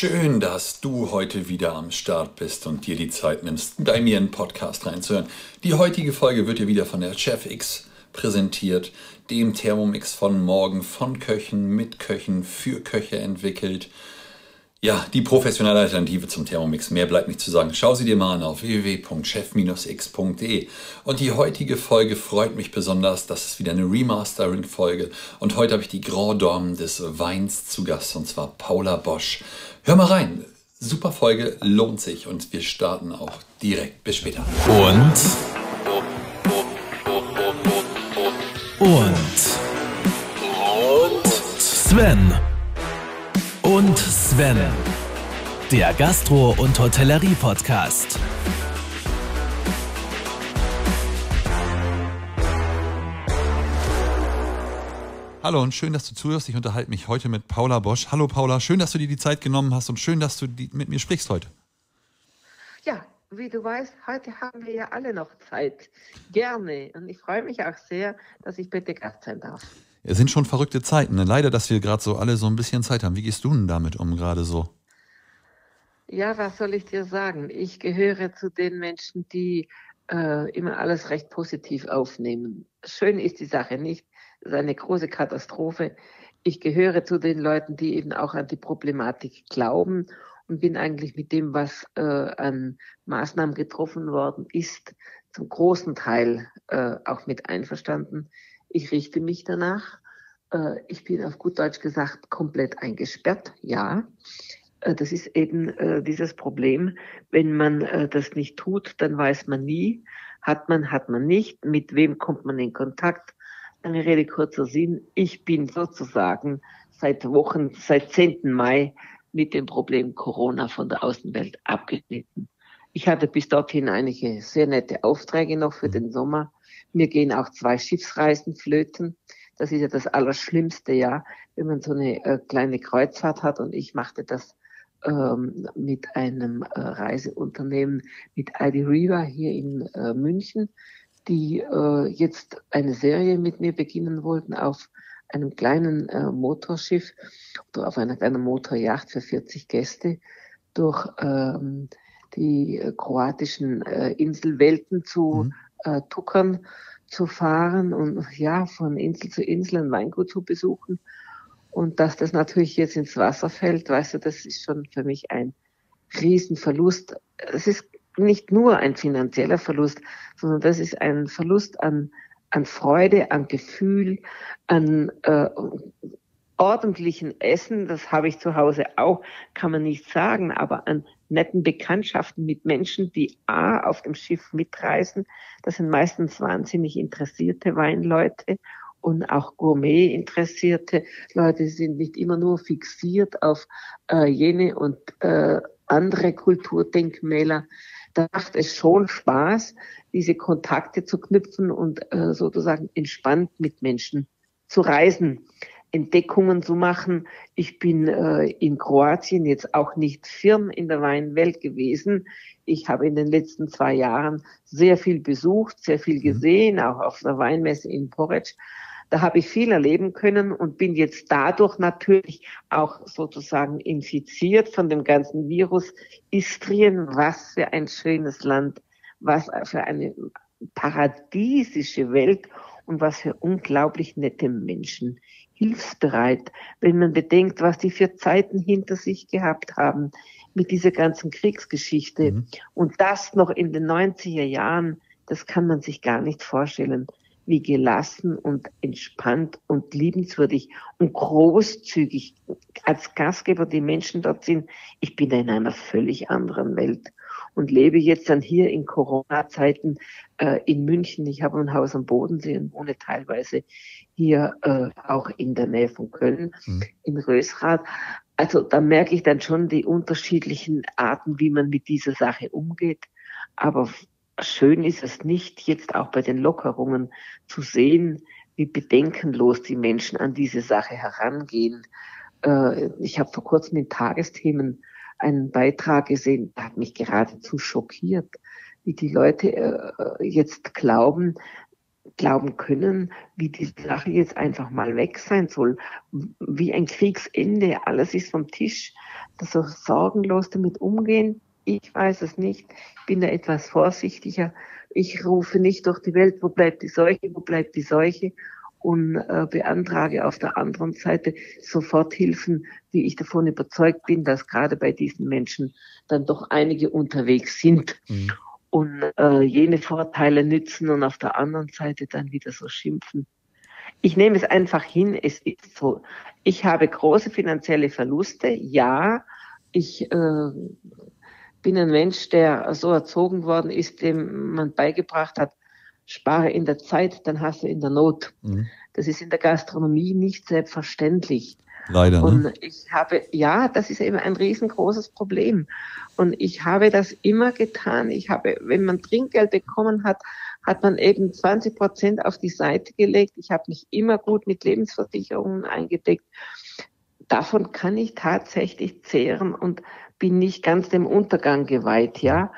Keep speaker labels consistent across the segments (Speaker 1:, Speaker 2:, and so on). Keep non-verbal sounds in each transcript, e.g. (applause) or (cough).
Speaker 1: Schön, dass du heute wieder am Start bist und dir die Zeit nimmst, bei mir einen Podcast reinzuhören. Die heutige Folge wird dir wieder von der Chef X präsentiert, dem Thermomix von morgen von Köchen, mit Köchen, für Köche entwickelt. Ja, die professionelle Alternative zum Thermomix. Mehr bleibt nicht zu sagen. Schau sie dir mal an auf www.chef-x.de. Und die heutige Folge freut mich besonders. Das ist wieder eine Remastering-Folge. Und heute habe ich die Grand Dame des Weins zu Gast, und zwar Paula Bosch. Hör mal rein. Super Folge, lohnt sich. Und wir starten auch direkt. Bis später.
Speaker 2: Und. Und. Und. Sven und Sven. Der Gastro- und Hotellerie-Podcast.
Speaker 1: Hallo und schön, dass du zuhörst. Ich unterhalte mich heute mit Paula Bosch. Hallo Paula, schön, dass du dir die Zeit genommen hast und schön, dass du mit mir sprichst heute.
Speaker 3: Ja, wie du weißt, heute haben wir ja alle noch Zeit. Gerne. Und ich freue mich auch sehr, dass ich bitte Gast sein darf.
Speaker 1: Es sind schon verrückte Zeiten. Ne? Leider, dass wir gerade so alle so ein bisschen Zeit haben. Wie gehst du denn damit um gerade so?
Speaker 3: Ja, was soll ich dir sagen? Ich gehöre zu den Menschen, die äh, immer alles recht positiv aufnehmen. Schön ist die Sache nicht. Das ist eine große Katastrophe. Ich gehöre zu den Leuten, die eben auch an die Problematik glauben und bin eigentlich mit dem, was äh, an Maßnahmen getroffen worden ist, zum großen Teil äh, auch mit einverstanden. Ich richte mich danach. Äh, ich bin auf gut Deutsch gesagt komplett eingesperrt, ja. Äh, das ist eben äh, dieses Problem. Wenn man das nicht tut, dann weiß man nie. Hat man, hat man nicht. Mit wem kommt man in Kontakt? Lange Rede, kurzer Sinn. Ich bin sozusagen seit Wochen, seit 10. Mai mit dem Problem Corona von der Außenwelt abgeschnitten. Ich hatte bis dorthin einige sehr nette Aufträge noch für den Sommer. Mir gehen auch zwei Schiffsreisen flöten. Das ist ja das Allerschlimmste, ja, wenn man so eine äh, kleine Kreuzfahrt hat. Und ich machte das ähm, mit einem äh, Reiseunternehmen, mit ID Riva hier in äh, München, die äh, jetzt eine Serie mit mir beginnen wollten auf einem kleinen äh, Motorschiff oder auf einer kleinen Motorjacht für 40 Gäste durch ähm, die äh, kroatischen äh, Inselwelten zu mhm äh, Tuckern zu fahren und ja, von Insel zu Insel ein Weingut zu besuchen. Und dass das natürlich jetzt ins Wasser fällt, weißt du, das ist schon für mich ein Riesenverlust. Es ist nicht nur ein finanzieller Verlust, sondern das ist ein Verlust an, an Freude, an Gefühl, an äh, ordentlichen Essen. Das habe ich zu Hause auch, kann man nicht sagen, aber an netten Bekanntschaften mit Menschen, die A auf dem Schiff mitreisen. Das sind meistens wahnsinnig interessierte Weinleute und auch Gourmet interessierte Leute sind nicht immer nur fixiert auf äh, jene und äh, andere Kulturdenkmäler. Da macht es schon Spaß, diese Kontakte zu knüpfen und äh, sozusagen entspannt mit Menschen zu reisen. Entdeckungen zu machen. Ich bin äh, in Kroatien jetzt auch nicht firm in der Weinwelt gewesen. Ich habe in den letzten zwei Jahren sehr viel besucht, sehr viel mhm. gesehen, auch auf der Weinmesse in Porec. Da habe ich viel erleben können und bin jetzt dadurch natürlich auch sozusagen infiziert von dem ganzen Virus. Istrien, was für ein schönes Land, was für eine paradiesische Welt und was für unglaublich nette Menschen hilfsbereit, wenn man bedenkt, was die für Zeiten hinter sich gehabt haben mit dieser ganzen Kriegsgeschichte. Mhm. Und das noch in den 90er Jahren, das kann man sich gar nicht vorstellen, wie gelassen und entspannt und liebenswürdig und großzügig als Gastgeber die Menschen dort sind. Ich bin in einer völlig anderen Welt und lebe jetzt dann hier in Corona-Zeiten äh, in München. Ich habe ein Haus am Bodensee und wohne teilweise hier äh, auch in der Nähe von Köln, mhm. in Rösrath. Also da merke ich dann schon die unterschiedlichen Arten, wie man mit dieser Sache umgeht. Aber schön ist es nicht, jetzt auch bei den Lockerungen zu sehen, wie bedenkenlos die Menschen an diese Sache herangehen. Äh, ich habe vor kurzem in Tagesthemen einen Beitrag gesehen, der hat mich geradezu schockiert, wie die Leute äh, jetzt glauben, glauben können, wie die Sache jetzt einfach mal weg sein soll, wie ein Kriegsende, alles ist vom Tisch. so sorgenlos damit umgehen? Ich weiß es nicht. Ich bin da etwas vorsichtiger. Ich rufe nicht durch die Welt, wo bleibt die Seuche, wo bleibt die Seuche und äh, beantrage auf der anderen Seite sofort Hilfen, wie ich davon überzeugt bin, dass gerade bei diesen Menschen dann doch einige unterwegs sind mhm. und äh, jene Vorteile nützen und auf der anderen Seite dann wieder so schimpfen. Ich nehme es einfach hin, es ist so. Ich habe große finanzielle Verluste, ja. Ich äh, bin ein Mensch, der so erzogen worden ist, dem man beigebracht hat, spare in der Zeit, dann hast du in der Not. Mhm. Das ist in der Gastronomie nicht selbstverständlich.
Speaker 1: Leider. Ne?
Speaker 3: Und ich habe, ja, das ist eben ein riesengroßes Problem. Und ich habe das immer getan. Ich habe, wenn man Trinkgeld bekommen hat, hat man eben 20 Prozent auf die Seite gelegt. Ich habe mich immer gut mit Lebensversicherungen eingedeckt. Davon kann ich tatsächlich zehren und bin nicht ganz dem Untergang geweiht, ja.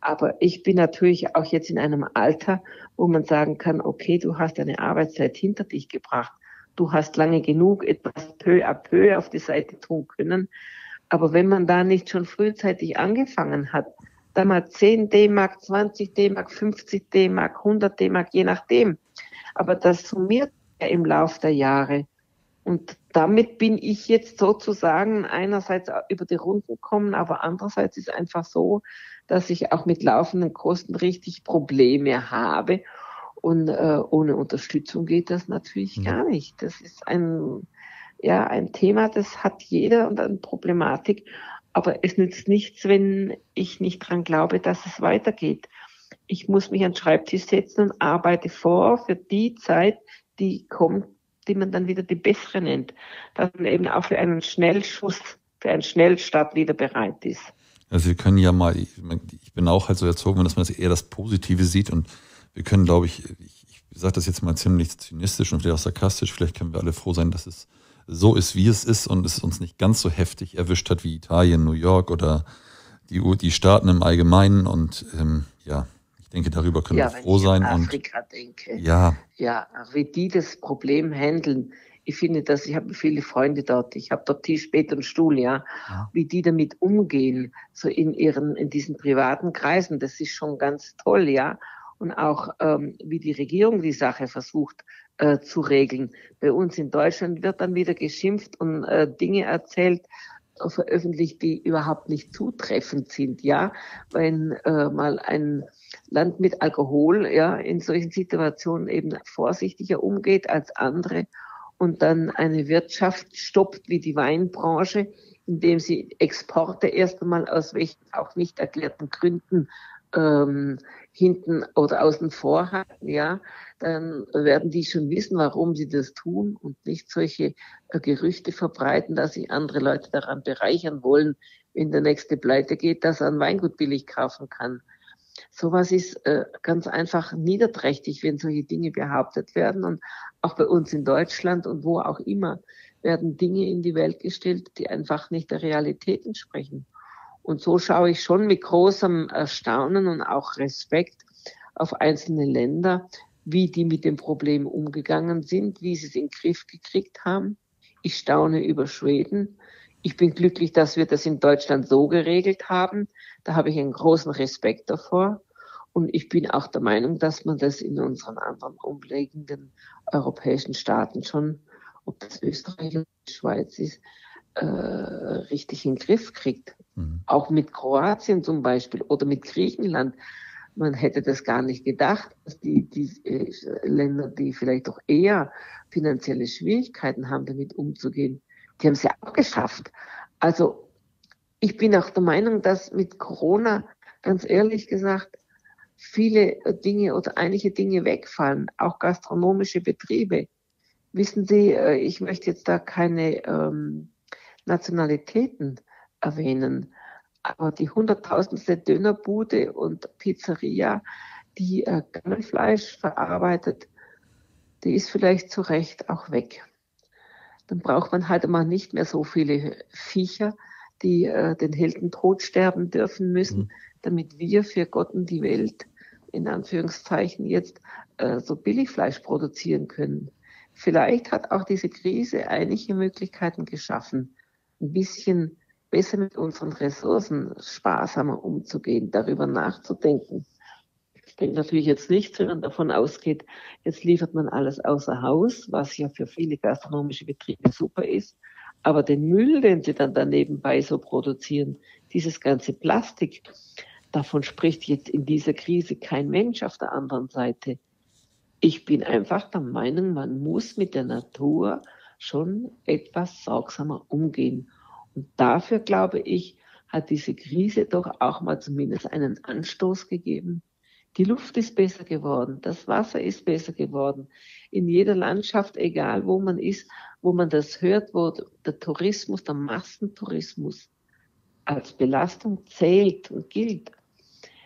Speaker 3: Aber ich bin natürlich auch jetzt in einem Alter, wo man sagen kann, okay, du hast deine Arbeitszeit hinter dich gebracht. Du hast lange genug etwas peu à peu auf die Seite tun können. Aber wenn man da nicht schon frühzeitig angefangen hat, da mal 10 D-Mark, 20 D-Mark, 50 D-Mark, 100 D-Mark, je nachdem. Aber das summiert ja im Lauf der Jahre. Und damit bin ich jetzt sozusagen einerseits über die Runden gekommen, aber andererseits ist einfach so, dass ich auch mit laufenden Kosten richtig Probleme habe. Und äh, ohne Unterstützung geht das natürlich mhm. gar nicht. Das ist ein, ja, ein Thema, das hat jeder und eine Problematik. Aber es nützt nichts, wenn ich nicht dran glaube, dass es weitergeht. Ich muss mich an den Schreibtisch setzen und arbeite vor für die Zeit, die kommt, die man dann wieder die bessere nennt. Dass man eben auch für einen Schnellschuss, für einen Schnellstart wieder bereit ist.
Speaker 1: Also wir können ja mal, ich, bin auch halt so erzogen, dass man eher das Positive sieht und wir können, glaube ich, ich, ich sage das jetzt mal ziemlich zynistisch und vielleicht auch sarkastisch, vielleicht können wir alle froh sein, dass es so ist, wie es ist und es uns nicht ganz so heftig erwischt hat wie Italien, New York oder die, die Staaten im Allgemeinen und ähm, ja, ich denke, darüber können ja, wir froh sein.
Speaker 3: Ich an Afrika und, denke,
Speaker 1: ja.
Speaker 3: ja, wie die das Problem handeln, ich finde das, ich habe viele Freunde dort, ich habe dort Tisch, Bett und Stuhl, ja, ja, wie die damit umgehen, so in ihren, in diesen privaten Kreisen, das ist schon ganz toll, ja. Und auch, ähm, wie die Regierung die Sache versucht äh, zu regeln. Bei uns in Deutschland wird dann wieder geschimpft und äh, Dinge erzählt, äh, veröffentlicht, die überhaupt nicht zutreffend sind, ja. Wenn äh, mal ein Land mit Alkohol, ja, in solchen Situationen eben vorsichtiger umgeht als andere und dann eine Wirtschaft stoppt wie die Weinbranche, indem sie Exporte erst einmal aus welchen auch nicht erklärten Gründen ähm, hinten oder außen vor halten, ja, dann werden die schon wissen, warum sie das tun und nicht solche äh, Gerüchte verbreiten, dass sich andere Leute daran bereichern wollen, wenn der nächste pleite geht, dass er ein Weingut billig kaufen kann. Sowas ist äh, ganz einfach niederträchtig, wenn solche Dinge behauptet werden. Und auch bei uns in Deutschland und wo auch immer werden Dinge in die Welt gestellt, die einfach nicht der Realität entsprechen. Und so schaue ich schon mit großem Erstaunen und auch Respekt auf einzelne Länder, wie die mit dem Problem umgegangen sind, wie sie es in den Griff gekriegt haben. Ich staune über Schweden. Ich bin glücklich, dass wir das in Deutschland so geregelt haben. Da habe ich einen großen Respekt davor. Und ich bin auch der Meinung, dass man das in unseren anderen umliegenden europäischen Staaten schon, ob das Österreich oder die Schweiz ist, äh, richtig in den Griff kriegt. Mhm. Auch mit Kroatien zum Beispiel oder mit Griechenland. Man hätte das gar nicht gedacht, dass die, die äh, Länder, die vielleicht auch eher finanzielle Schwierigkeiten haben, damit umzugehen, die haben es ja auch geschafft. Also ich bin auch der Meinung, dass mit Corona, ganz ehrlich gesagt, viele Dinge oder einige Dinge wegfallen, auch gastronomische Betriebe. Wissen Sie, äh, ich möchte jetzt da keine ähm, Nationalitäten erwähnen, aber die hunderttausendste Dönerbude und Pizzeria, die äh, Gammelfleisch verarbeitet, die ist vielleicht zu Recht auch weg. Dann braucht man halt immer nicht mehr so viele Viecher, die äh, den Heldentod sterben dürfen müssen, mhm. damit wir für Gott und die Welt in Anführungszeichen jetzt äh, so Billigfleisch produzieren können. Vielleicht hat auch diese Krise einige Möglichkeiten geschaffen, ein bisschen besser mit unseren Ressourcen sparsamer umzugehen, darüber nachzudenken. Ich denke natürlich jetzt nicht, wenn man davon ausgeht, jetzt liefert man alles außer Haus, was ja für viele gastronomische Betriebe super ist. Aber den Müll, den sie dann daneben bei so produzieren, dieses ganze Plastik, davon spricht jetzt in dieser Krise kein Mensch auf der anderen Seite. Ich bin einfach der Meinung, man muss mit der Natur schon etwas sorgsamer umgehen. Und dafür, glaube ich, hat diese Krise doch auch mal zumindest einen Anstoß gegeben. Die Luft ist besser geworden, das Wasser ist besser geworden. In jeder Landschaft, egal wo man ist, wo man das hört, wo der Tourismus, der Massentourismus als Belastung zählt und gilt,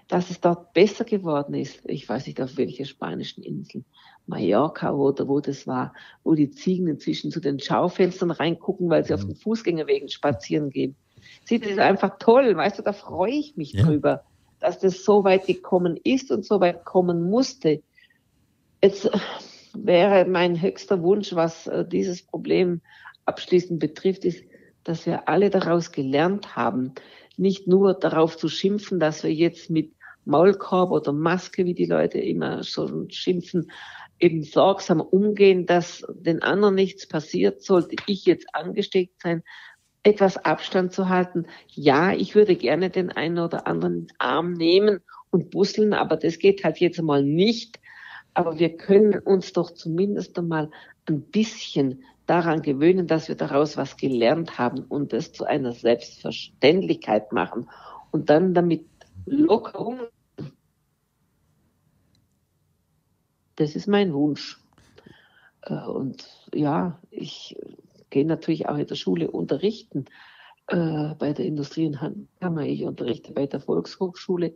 Speaker 3: dass es dort besser geworden ist. Ich weiß nicht, auf welcher spanischen Insel. Mallorca oder wo das war, wo die Ziegen inzwischen zu den Schaufenstern reingucken, weil sie auf den Fußgängerwegen spazieren gehen. Sieht das ist einfach toll, weißt du, da freue ich mich ja. drüber, dass das so weit gekommen ist und so weit kommen musste. Jetzt wäre mein höchster Wunsch, was äh, dieses Problem abschließend betrifft, ist, dass wir alle daraus gelernt haben, nicht nur darauf zu schimpfen, dass wir jetzt mit Maulkorb oder Maske, wie die Leute immer schon schimpfen, eben sorgsam umgehen, dass den anderen nichts passiert, sollte ich jetzt angesteckt sein, etwas Abstand zu halten. Ja, ich würde gerne den einen oder anderen Arm nehmen und busseln, aber das geht halt jetzt einmal nicht. Aber wir können uns doch zumindest einmal ein bisschen daran gewöhnen, dass wir daraus was gelernt haben und es zu einer Selbstverständlichkeit machen und dann damit locker um Das ist mein Wunsch. Äh, und ja, ich gehe natürlich auch in der Schule unterrichten äh, bei der Industrie- und Handkammer. Ich unterrichte bei der Volkshochschule.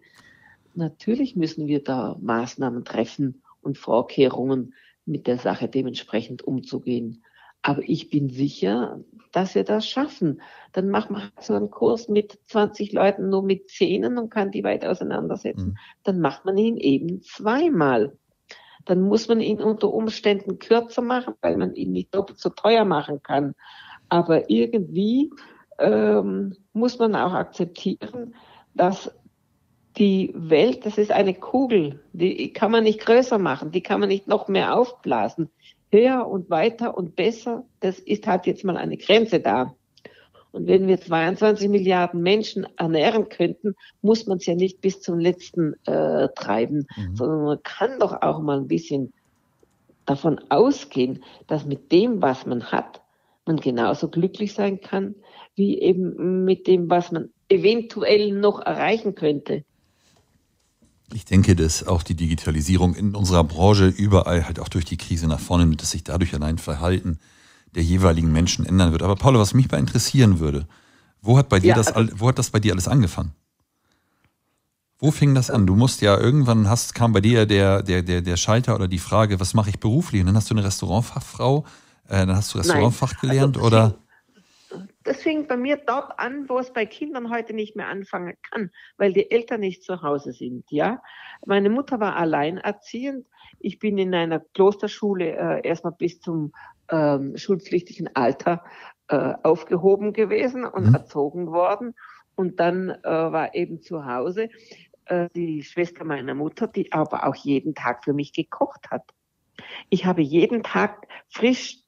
Speaker 3: Natürlich müssen wir da Maßnahmen treffen und Vorkehrungen mit der Sache dementsprechend umzugehen. Aber ich bin sicher, dass wir das schaffen. Dann macht man so einen Kurs mit 20 Leuten nur mit Zähnen und kann die weit auseinandersetzen. Mhm. Dann macht man ihn eben zweimal dann muss man ihn unter Umständen kürzer machen, weil man ihn nicht doppelt so teuer machen kann. Aber irgendwie ähm, muss man auch akzeptieren, dass die Welt, das ist eine Kugel, die kann man nicht größer machen, die kann man nicht noch mehr aufblasen. Höher und weiter und besser, das ist halt jetzt mal eine Grenze da. Und wenn wir 22 Milliarden Menschen ernähren könnten, muss man es ja nicht bis zum letzten äh, treiben, mhm. sondern man kann doch auch mal ein bisschen davon ausgehen, dass mit dem, was man hat, man genauso glücklich sein kann, wie eben mit dem, was man eventuell noch erreichen könnte.
Speaker 1: Ich denke, dass auch die Digitalisierung in unserer Branche überall halt auch durch die Krise nach vorne nimmt, dass sich dadurch allein Verhalten der jeweiligen Menschen ändern wird. Aber Paula, was mich mal interessieren würde, wo hat bei dir ja, das, also wo hat das bei dir alles angefangen? Wo fing das an? Du musst ja irgendwann hast, kam bei dir der, der, der, der Schalter oder die Frage, was mache ich beruflich? Und dann hast du eine Restaurantfachfrau, äh, dann hast du Restaurantfach Nein, gelernt also oder?
Speaker 3: das fing bei mir dort an, wo es bei Kindern heute nicht mehr anfangen kann, weil die Eltern nicht zu Hause sind. Ja, meine Mutter war alleinerziehend. Ich bin in einer Klosterschule äh, erstmal bis zum ähm, schulpflichtigen Alter äh, aufgehoben gewesen und mhm. erzogen worden. Und dann äh, war eben zu Hause äh, die Schwester meiner Mutter, die aber auch jeden Tag für mich gekocht hat. Ich habe jeden Tag frisch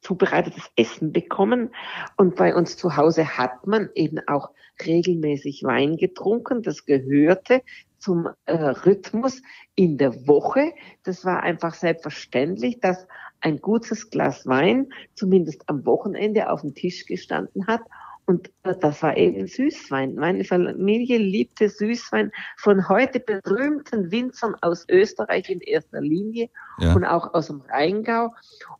Speaker 3: zubereitetes Essen bekommen. Und bei uns zu Hause hat man eben auch regelmäßig Wein getrunken. Das gehörte zum äh, Rhythmus in der Woche. Das war einfach selbstverständlich, dass ein gutes Glas Wein zumindest am Wochenende auf dem Tisch gestanden hat. Und das war eben Süßwein. Meine Familie liebte Süßwein von heute berühmten Winzern aus Österreich in erster Linie ja. und auch aus dem Rheingau.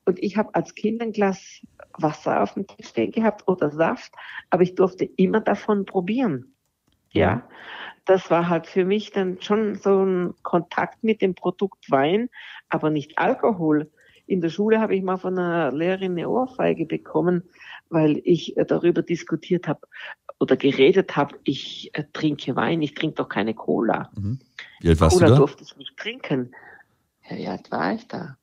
Speaker 3: Und ich habe als Kind ein Glas Wasser auf dem Tisch stehen gehabt oder Saft, aber ich durfte immer davon probieren. Ja. Das war halt für mich dann schon so ein Kontakt mit dem Produkt Wein, aber nicht Alkohol. In der Schule habe ich mal von einer Lehrerin eine Ohrfeige bekommen, weil ich äh, darüber diskutiert habe oder geredet habe, ich äh, trinke Wein, ich trinke doch keine Cola.
Speaker 1: Mhm. Wie alt warst
Speaker 3: Cola
Speaker 1: du da?
Speaker 3: durfte ich nicht trinken. Ja, wie alt war ich da?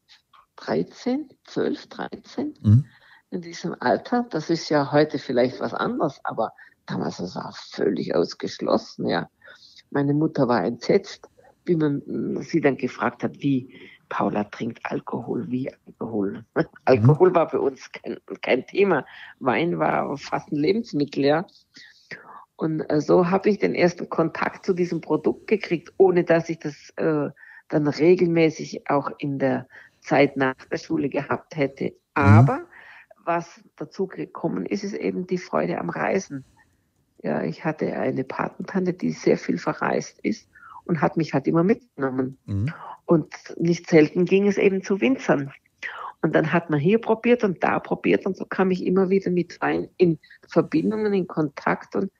Speaker 3: 13, 12, 13. Mhm. in diesem Alter. Das ist ja heute vielleicht was anderes, aber damals war es völlig ausgeschlossen, ja. Meine Mutter war entsetzt, wie man sie dann gefragt hat, wie Paula trinkt Alkohol, wie Alkohol. (laughs) Alkohol war für uns kein, kein Thema. Wein war fast ein Lebensmittel, ja. Und äh, so habe ich den ersten Kontakt zu diesem Produkt gekriegt, ohne dass ich das äh, dann regelmäßig auch in der Zeit nach der Schule gehabt hätte. Mhm. Aber was dazu gekommen ist, ist eben die Freude am Reisen. Ja, ich hatte eine Patentante, die sehr viel verreist ist und hat mich halt immer mitgenommen. Mhm. Und nicht selten ging es eben zu Winzern. Und dann hat man hier probiert und da probiert und so kam ich immer wieder mit rein in Verbindungen, in Kontakt und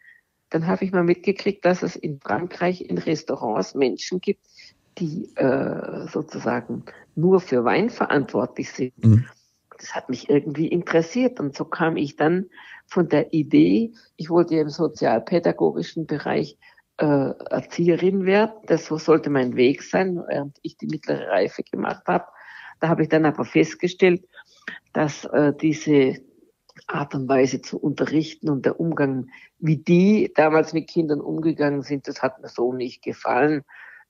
Speaker 3: dann habe ich mal mitgekriegt, dass es in Frankreich in Restaurants Menschen gibt, die äh, sozusagen nur für Wein verantwortlich sind. Mhm. Das hat mich irgendwie interessiert und so kam ich dann von der Idee, ich wollte im sozialpädagogischen Bereich äh, Erzieherin werden. Das sollte mein Weg sein, während ich die mittlere Reife gemacht habe. Da habe ich dann aber festgestellt, dass äh, diese Art und Weise zu unterrichten und der Umgang, wie die damals mit Kindern umgegangen sind, das hat mir so nicht gefallen.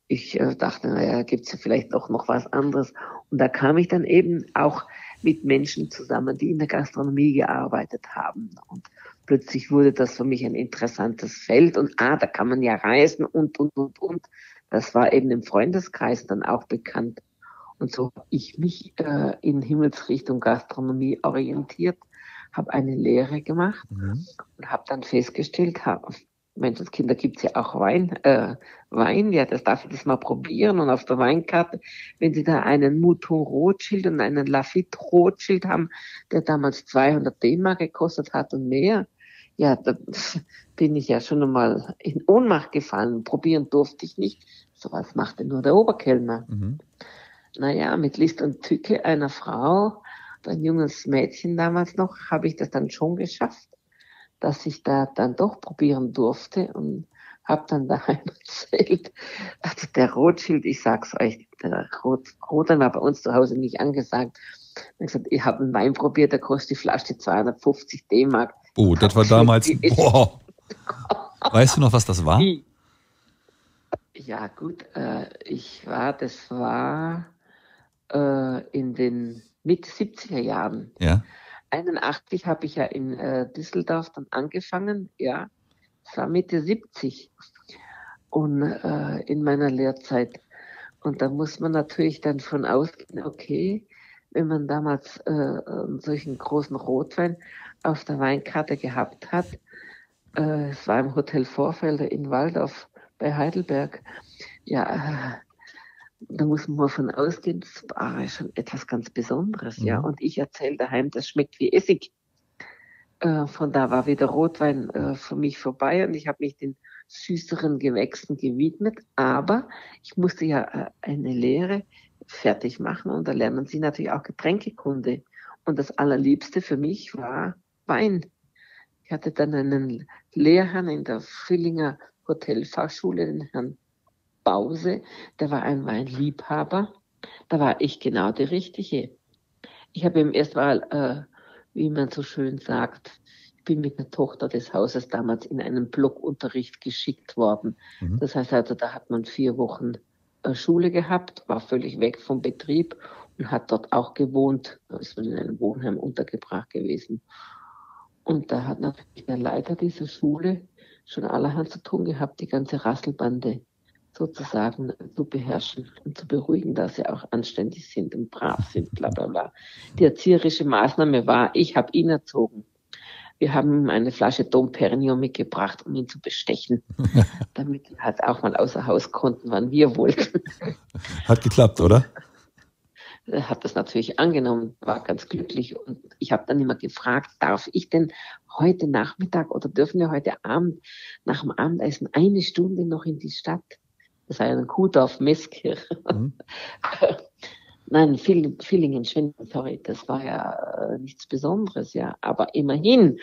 Speaker 3: Ich äh, dachte, naja, gibt es ja vielleicht doch noch was anderes. Und da kam ich dann eben auch mit Menschen zusammen, die in der Gastronomie gearbeitet haben. Und plötzlich wurde das für mich ein interessantes Feld. Und ah, da kann man ja reisen und, und, und, und. Das war eben im Freundeskreis dann auch bekannt. Und so habe ich mich äh, in Himmelsrichtung Gastronomie orientiert, habe eine Lehre gemacht mhm. und habe dann festgestellt, hab, Menschenskinder gibt's ja auch Wein, äh, Wein, ja, das darf ich das mal probieren. Und auf der Weinkarte, wenn Sie da einen Mouton Rothschild und einen Lafitte Rothschild haben, der damals 200 D-Mark gekostet hat und mehr, ja, da bin ich ja schon einmal in Ohnmacht gefallen. Probieren durfte ich nicht. So was machte nur der Oberkellner. Mhm. Naja, mit List und Tücke einer Frau, ein junges Mädchen damals noch, habe ich das dann schon geschafft dass ich da dann doch probieren durfte und habe dann (laughs) daheim erzählt, also der Rothschild, ich sag's euch, der Rot, Rotwein war bei uns zu Hause nicht angesagt. Ich gesagt, ich habe einen Wein probiert, der kostet die Flasche 250 D-Mark.
Speaker 1: Oh, das war damals, (laughs) boah. Weißt du noch, was das war?
Speaker 3: Ja, gut, äh, ich war, das war äh, in den Mitte 70er Jahren.
Speaker 1: Ja.
Speaker 3: 81 habe ich ja in äh, Düsseldorf dann angefangen, ja. Es war Mitte 70 und äh, in meiner Lehrzeit. Und da muss man natürlich dann von ausgehen, okay, wenn man damals äh, einen solchen großen Rotwein auf der Weinkarte gehabt hat, äh, es war im Hotel Vorfelder in Waldorf bei Heidelberg, ja, äh, da muss man mal von ausgehen, das war schon etwas ganz Besonderes, mhm. ja. Und ich erzähle daheim, das schmeckt wie Essig. Äh, von da war wieder Rotwein äh, für mich vorbei und ich habe mich den süßeren Gewächsen gewidmet. Aber ich musste ja äh, eine Lehre fertig machen und da lernen sie natürlich auch Getränkekunde. Und das Allerliebste für mich war Wein. Ich hatte dann einen Lehrherrn in der Frillinger Hotelfachschule, den Herrn Bause, der war ein Weinliebhaber. Da war ich genau die Richtige. Ich habe ihm erst mal, äh, wie man so schön sagt, ich bin mit der Tochter des Hauses damals in einen Blockunterricht geschickt worden. Mhm. Das heißt also, da hat man vier Wochen äh, Schule gehabt, war völlig weg vom Betrieb und hat dort auch gewohnt, ist in einem Wohnheim untergebracht gewesen. Und da hat natürlich der Leiter dieser Schule schon allerhand zu tun gehabt, die ganze Rasselbande sozusagen zu beherrschen und zu beruhigen, dass sie auch anständig sind und brav sind, bla bla bla. Die erzieherische Maßnahme war, ich habe ihn erzogen. Wir haben ihm eine Flasche Dom Perignon mitgebracht, um ihn zu bestechen, (laughs) damit wir halt auch mal außer Haus konnten, wann wir wollten.
Speaker 1: Hat geklappt, oder?
Speaker 3: Er hat das natürlich angenommen, war ganz glücklich und ich habe dann immer gefragt, darf ich denn heute Nachmittag oder dürfen wir heute Abend nach dem Abendessen eine Stunde noch in die Stadt? Das war ja ein Kuhdorf Messkirche. Mhm. (laughs) Nein, Villingen, Schwindel, sorry, das war ja äh, nichts Besonderes, ja. Aber immerhin.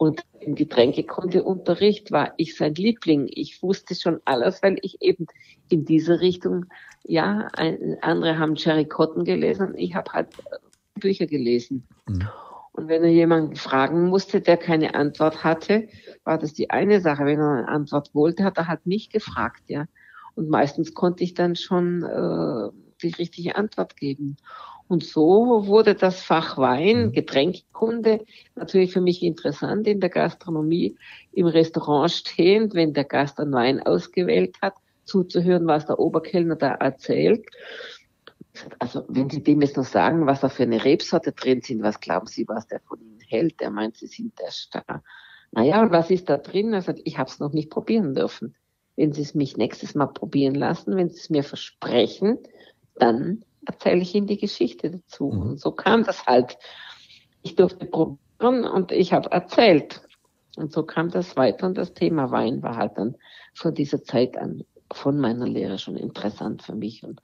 Speaker 3: Und im Getränkekundeunterricht war ich sein Liebling. Ich wusste schon alles, weil ich eben in diese Richtung, ja, ein, andere haben Jerry Cotton gelesen ich habe halt äh, Bücher gelesen. Mhm. Und wenn er jemanden fragen musste, der keine Antwort hatte, war das die eine Sache. Wenn er eine Antwort wollte, hat er halt mich gefragt, ja. Und meistens konnte ich dann schon äh, die richtige Antwort geben. Und so wurde das Fach Wein, mhm. Getränkekunde, natürlich für mich interessant in der Gastronomie, im Restaurant stehend, wenn der Gast einen Wein ausgewählt hat, zuzuhören, was der Oberkellner da erzählt. Also wenn Sie dem jetzt noch sagen, was da für eine Rebsorte drin sind, was glauben Sie, was der von Ihnen hält? Der meint, Sie sind der Star. Naja, und was ist da drin? Er sagt, ich habe es noch nicht probieren dürfen. Wenn Sie es mich nächstes Mal probieren lassen, wenn Sie es mir versprechen, dann erzähle ich Ihnen die Geschichte dazu. Mhm. Und so kam das halt. Ich durfte probieren und ich habe erzählt. Und so kam das weiter und das Thema Wein war halt dann von dieser Zeit an von meiner Lehre schon interessant für mich. Und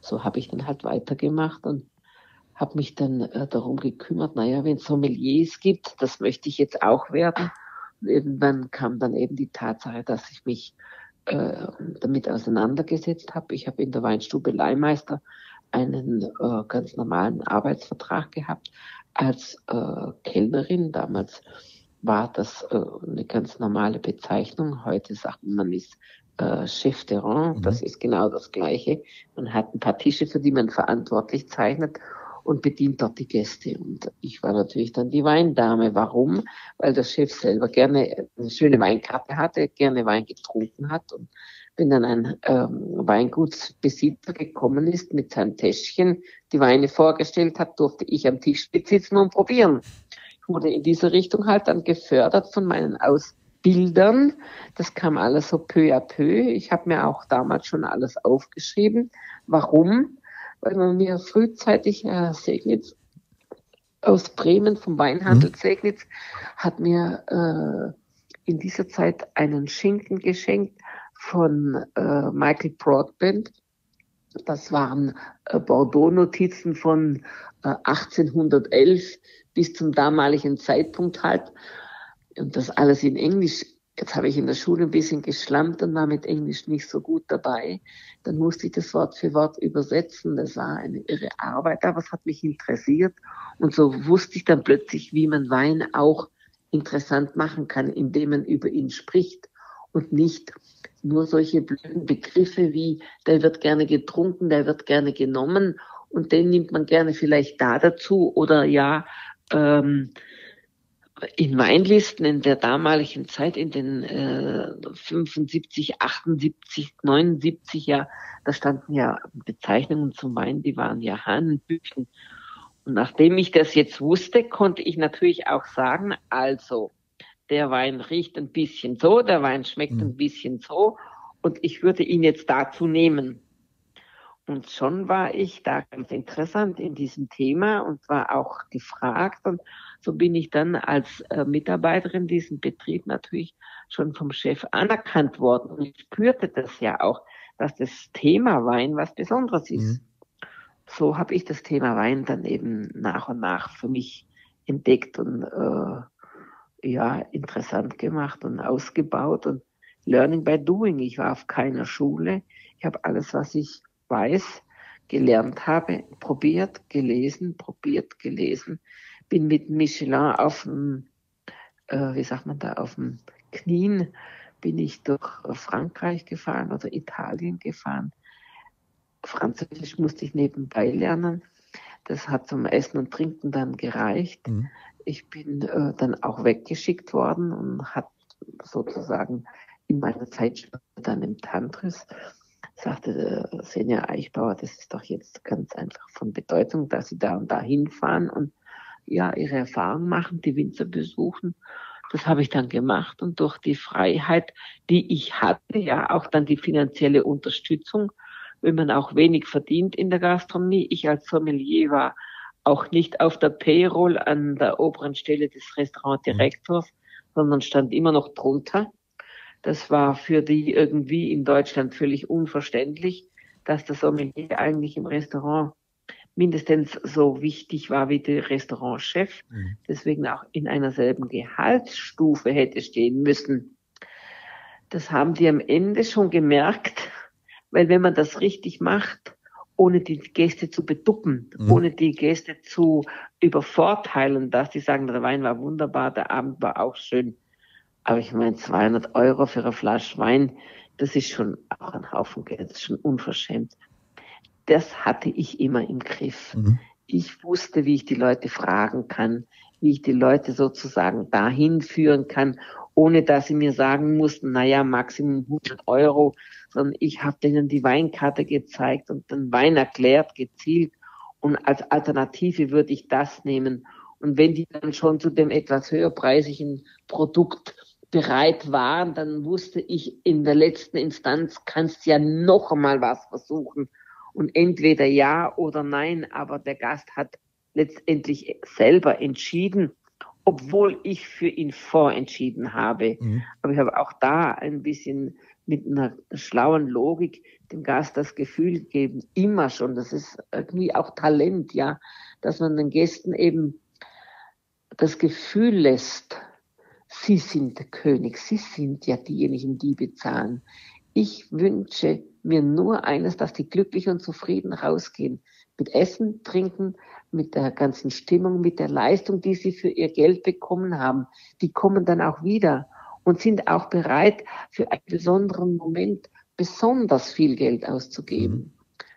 Speaker 3: so habe ich dann halt weitergemacht und habe mich dann äh, darum gekümmert, naja, wenn es Sommeliers gibt, das möchte ich jetzt auch werden. Und irgendwann kam dann eben die Tatsache, dass ich mich äh, damit auseinandergesetzt habe. Ich habe in der Weinstube Leihmeister einen äh, ganz normalen Arbeitsvertrag gehabt als äh, Kellnerin. Damals war das äh, eine ganz normale Bezeichnung. Heute sagt man, man ist äh, Chef de Rang. Mhm. Das ist genau das Gleiche. Man hat ein paar Tische, für die man verantwortlich zeichnet und bedient dort die Gäste. Und ich war natürlich dann die Weindame. Warum? Weil der Chef selber gerne eine schöne Weinkarte hatte, gerne Wein getrunken hat. Und wenn dann ein ähm, Weingutsbesitzer gekommen ist mit seinem Täschchen, die Weine vorgestellt hat, durfte ich am Tisch sitzen und probieren. Ich wurde in dieser Richtung halt dann gefördert von meinen Ausbildern. Das kam alles so peu à peu. Ich habe mir auch damals schon alles aufgeschrieben. Warum? weil man mir frühzeitig, Herr Segnitz aus Bremen vom Weinhandel mhm. Segnitz hat mir äh, in dieser Zeit einen Schinken geschenkt von äh, Michael Broadbent. Das waren äh, Bordeaux-Notizen von äh, 1811 bis zum damaligen Zeitpunkt halt. Und das alles in Englisch Jetzt habe ich in der Schule ein bisschen geschlampt und war mit Englisch nicht so gut dabei. Dann musste ich das Wort für Wort übersetzen. Das war eine irre Arbeit, aber es hat mich interessiert. Und so wusste ich dann plötzlich, wie man Wein auch interessant machen kann, indem man über ihn spricht und nicht nur solche blöden Begriffe wie, der wird gerne getrunken, der wird gerne genommen und den nimmt man gerne vielleicht da dazu oder ja, ähm, in Weinlisten in der damaligen Zeit, in den äh, 75, 78, 79 ja, da standen ja Bezeichnungen zum Wein, die waren ja Hahnenbüchen. Und nachdem ich das jetzt wusste, konnte ich natürlich auch sagen, also der Wein riecht ein bisschen so, der Wein schmeckt mhm. ein bisschen so und ich würde ihn jetzt dazu nehmen. Und schon war ich da ganz interessant in diesem Thema und war auch gefragt und so bin ich dann als äh, Mitarbeiterin diesen Betrieb natürlich schon vom Chef anerkannt worden. Und ich spürte das ja auch, dass das Thema Wein was Besonderes ist. Mhm. So habe ich das Thema Wein dann eben nach und nach für mich entdeckt und äh, ja interessant gemacht und ausgebaut und Learning by Doing. Ich war auf keiner Schule. Ich habe alles, was ich weiß, gelernt habe, probiert, gelesen, probiert, gelesen bin mit Michelin auf dem, äh, wie sagt man da, auf dem Knien bin ich durch Frankreich gefahren oder Italien gefahren. Französisch musste ich nebenbei lernen. Das hat zum Essen und Trinken dann gereicht. Mhm. Ich bin äh, dann auch weggeschickt worden und hat sozusagen in meiner Zeit dann im Tantris sagte äh, Senja Eichbauer, das ist doch jetzt ganz einfach von Bedeutung, dass Sie da und da hinfahren und ja ihre Erfahrungen machen, die Winzer besuchen. Das habe ich dann gemacht und durch die Freiheit, die ich hatte, ja auch dann die finanzielle Unterstützung, wenn man auch wenig verdient in der Gastronomie. Ich als Sommelier war auch nicht auf der Payroll an der oberen Stelle des Restaurantdirektors, sondern stand immer noch drunter. Das war für die irgendwie in Deutschland völlig unverständlich, dass der Sommelier eigentlich im Restaurant mindestens so wichtig war wie der Restaurantchef, mhm. deswegen auch in einer selben Gehaltsstufe hätte stehen müssen. Das haben die am Ende schon gemerkt, weil wenn man das richtig macht ohne die Gäste zu beduppen, mhm. ohne die Gäste zu übervorteilen, dass die sagen, der Wein war wunderbar, der Abend war auch schön. Aber ich meine, 200 Euro für eine Flasche Wein, das ist schon auch ein Haufen Geld, das ist schon unverschämt. Das hatte ich immer im Griff. Mhm. Ich wusste, wie ich die Leute fragen kann, wie ich die Leute sozusagen dahin führen kann, ohne dass sie mir sagen mussten, naja, Maximum 100 Euro, sondern ich habe denen die Weinkarte gezeigt und den Wein erklärt, gezielt. Und als Alternative würde ich das nehmen. Und wenn die dann schon zu dem etwas höherpreisigen Produkt bereit waren, dann wusste ich, in der letzten Instanz kannst du ja noch einmal was versuchen. Und entweder ja oder nein, aber der Gast hat letztendlich selber entschieden, obwohl ich für ihn vorentschieden habe. Mhm. Aber ich habe auch da ein bisschen mit einer schlauen Logik dem Gast das Gefühl gegeben, immer schon, das ist irgendwie auch Talent, ja, dass man den Gästen eben das Gefühl lässt, sie sind der König, sie sind ja diejenigen, die bezahlen. Ich wünsche mir nur eines, dass die glücklich und zufrieden rausgehen. Mit Essen, Trinken, mit der ganzen Stimmung, mit der Leistung, die sie für ihr Geld bekommen haben. Die kommen dann auch wieder und sind auch bereit, für einen besonderen Moment besonders viel Geld auszugeben. Mhm.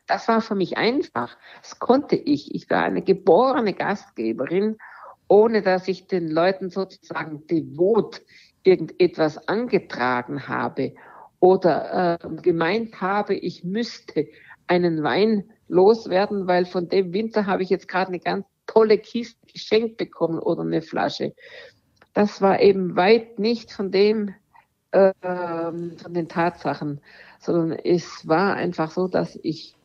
Speaker 3: Das war für mich einfach. Das konnte ich. Ich war eine geborene Gastgeberin, ohne dass ich den Leuten sozusagen devot irgendetwas angetragen habe oder äh, gemeint habe, ich müsste einen Wein loswerden, weil von dem Winter habe ich jetzt gerade eine ganz tolle Kiste geschenkt bekommen oder eine Flasche das war eben weit nicht von dem, äh, von den Tatsachen, sondern es war einfach so, dass ich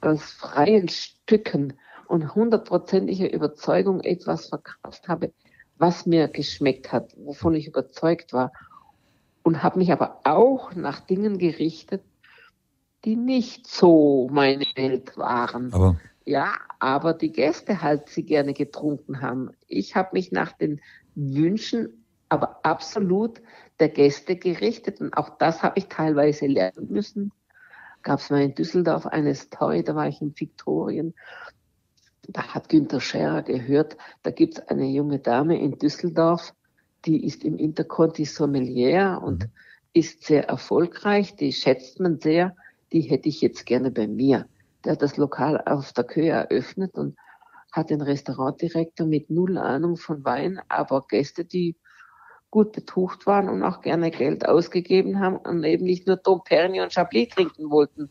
Speaker 3: aus freien Stücken und hundertprozentiger Überzeugung etwas verkauft habe, was mir geschmeckt hat, wovon ich überzeugt war. Und habe mich aber auch nach Dingen gerichtet, die nicht so meine Welt waren. Aber ja, aber die Gäste halt sie gerne getrunken haben. Ich habe mich nach den Wünschen, aber absolut der Gäste gerichtet. Und auch das habe ich teilweise lernen müssen. Gab es mal in Düsseldorf eine Story, da war ich in Viktorien. Da hat Günter Scherer gehört, da gibt es eine junge Dame in Düsseldorf, die ist im Interconti Sommelier und mhm. ist sehr erfolgreich, die schätzt man sehr, die hätte ich jetzt gerne bei mir. Der hat das Lokal auf der Köhe eröffnet und hat den Restaurantdirektor mit null Ahnung von Wein, aber Gäste, die gut betucht waren und auch gerne Geld ausgegeben haben und eben nicht nur Dom Perignon und Chablis trinken wollten.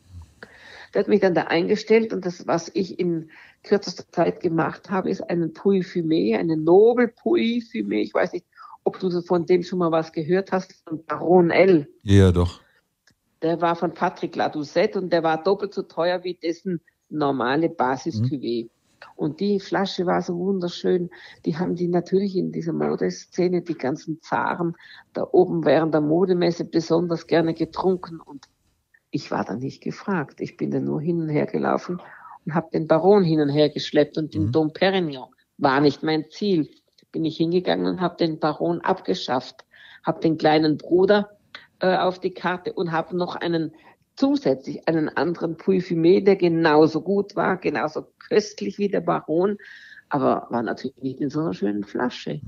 Speaker 3: Der hat mich dann da eingestellt und das, was ich in kürzester Zeit gemacht habe, ist einen Puy Fumé, einen Nobel Puy Fumé. Ich weiß nicht, ob du von dem schon mal was gehört hast, von Baron L.
Speaker 1: Ja, doch.
Speaker 3: Der war von Patrick Ladoucette und der war doppelt so teuer wie dessen normale basis -Cuvée. Mhm. Und die Flasche war so wunderschön. Die haben die natürlich in dieser Modeszene, die ganzen Zaren da oben während der Modemesse besonders gerne getrunken. Und ich war da nicht gefragt. Ich bin da nur hin und her gelaufen und habe den Baron hin und her geschleppt und den mhm. Dom Perignon. War nicht mein Ziel. Bin ich hingegangen und habe den Baron abgeschafft. Habe den kleinen Bruder äh, auf die Karte und habe noch einen zusätzlich einen anderen Puy der genauso gut war, genauso köstlich wie der Baron, aber war natürlich nicht in so einer schönen Flasche.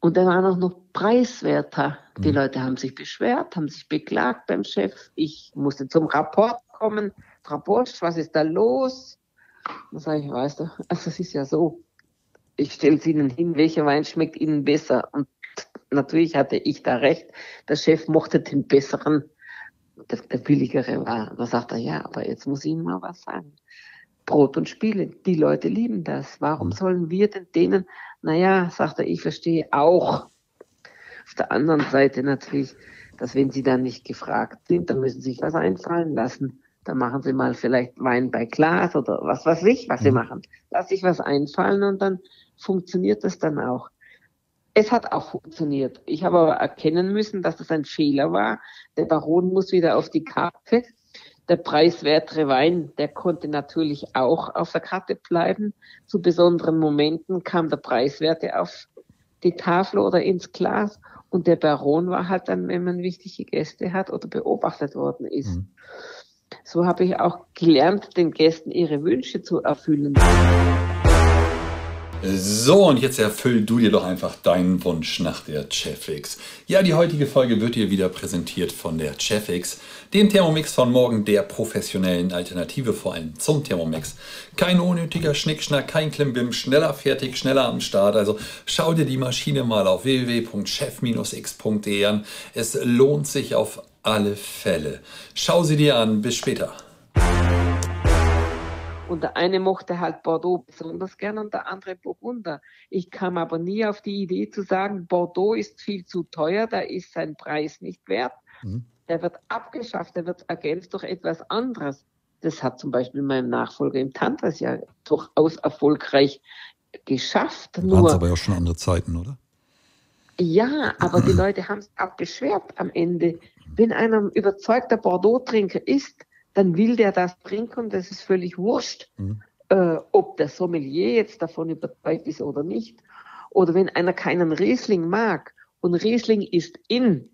Speaker 3: Und der war auch noch preiswerter. Die mhm. Leute haben sich beschwert, haben sich beklagt beim Chef. Ich musste zum Rapport kommen. Frau Bosch, was ist da los? Da sage ich, weißt du, also es ist ja so, ich stelle es Ihnen hin, welcher Wein schmeckt Ihnen besser? Und natürlich hatte ich da recht. Der Chef mochte den besseren der, der billigere war. Da sagt er, ja, aber jetzt muss ich Ihnen mal was sagen. Brot und Spiele, die Leute lieben das. Warum mhm. sollen wir denn denen, naja, sagt er, ich verstehe auch. Auf der anderen Seite natürlich, dass wenn sie dann nicht gefragt sind, dann müssen sie sich was einfallen lassen. Dann machen sie mal vielleicht Wein bei Glas oder was weiß ich, was sie mhm. machen. Lass sich was einfallen und dann funktioniert das dann auch. Es hat auch funktioniert. Ich habe aber erkennen müssen, dass das ein Fehler war. Der Baron muss wieder auf die Karte. Der preiswertere Wein, der konnte natürlich auch auf der Karte bleiben. Zu besonderen Momenten kam der Preiswerte auf die Tafel oder ins Glas. Und der Baron war halt dann, wenn man wichtige Gäste hat oder beobachtet worden ist. Mhm. So habe ich auch gelernt, den Gästen ihre Wünsche zu erfüllen.
Speaker 1: So, und jetzt erfüll du dir doch einfach deinen Wunsch nach der Chefix. Ja, die heutige Folge wird dir wieder präsentiert von der Chefix, dem Thermomix von morgen, der professionellen Alternative vor allem zum Thermomix. Kein unnötiger Schnickschnack, kein Klimbim, schneller fertig, schneller am Start. Also schau dir die Maschine mal auf www.chef-x.de an. Es lohnt sich auf alle Fälle. Schau sie dir an. Bis später.
Speaker 3: Und der eine mochte halt Bordeaux besonders gern und der andere Burgunder. Ich kam aber nie auf die Idee zu sagen, Bordeaux ist viel zu teuer, da ist sein Preis nicht wert. Mhm. Der wird abgeschafft, der wird ergänzt durch etwas anderes. Das hat zum Beispiel mein Nachfolger im Tantras ja durchaus erfolgreich geschafft.
Speaker 1: Waren es aber ja schon andere Zeiten, oder?
Speaker 3: Ja, aber die Leute haben es auch beschwert am Ende. Wenn einer überzeugter Bordeaux-Trinker ist, dann will der das trinken und das ist völlig wurscht, mhm. äh, ob der Sommelier jetzt davon überzeugt ist oder nicht. Oder wenn einer keinen Riesling mag und Riesling ist in,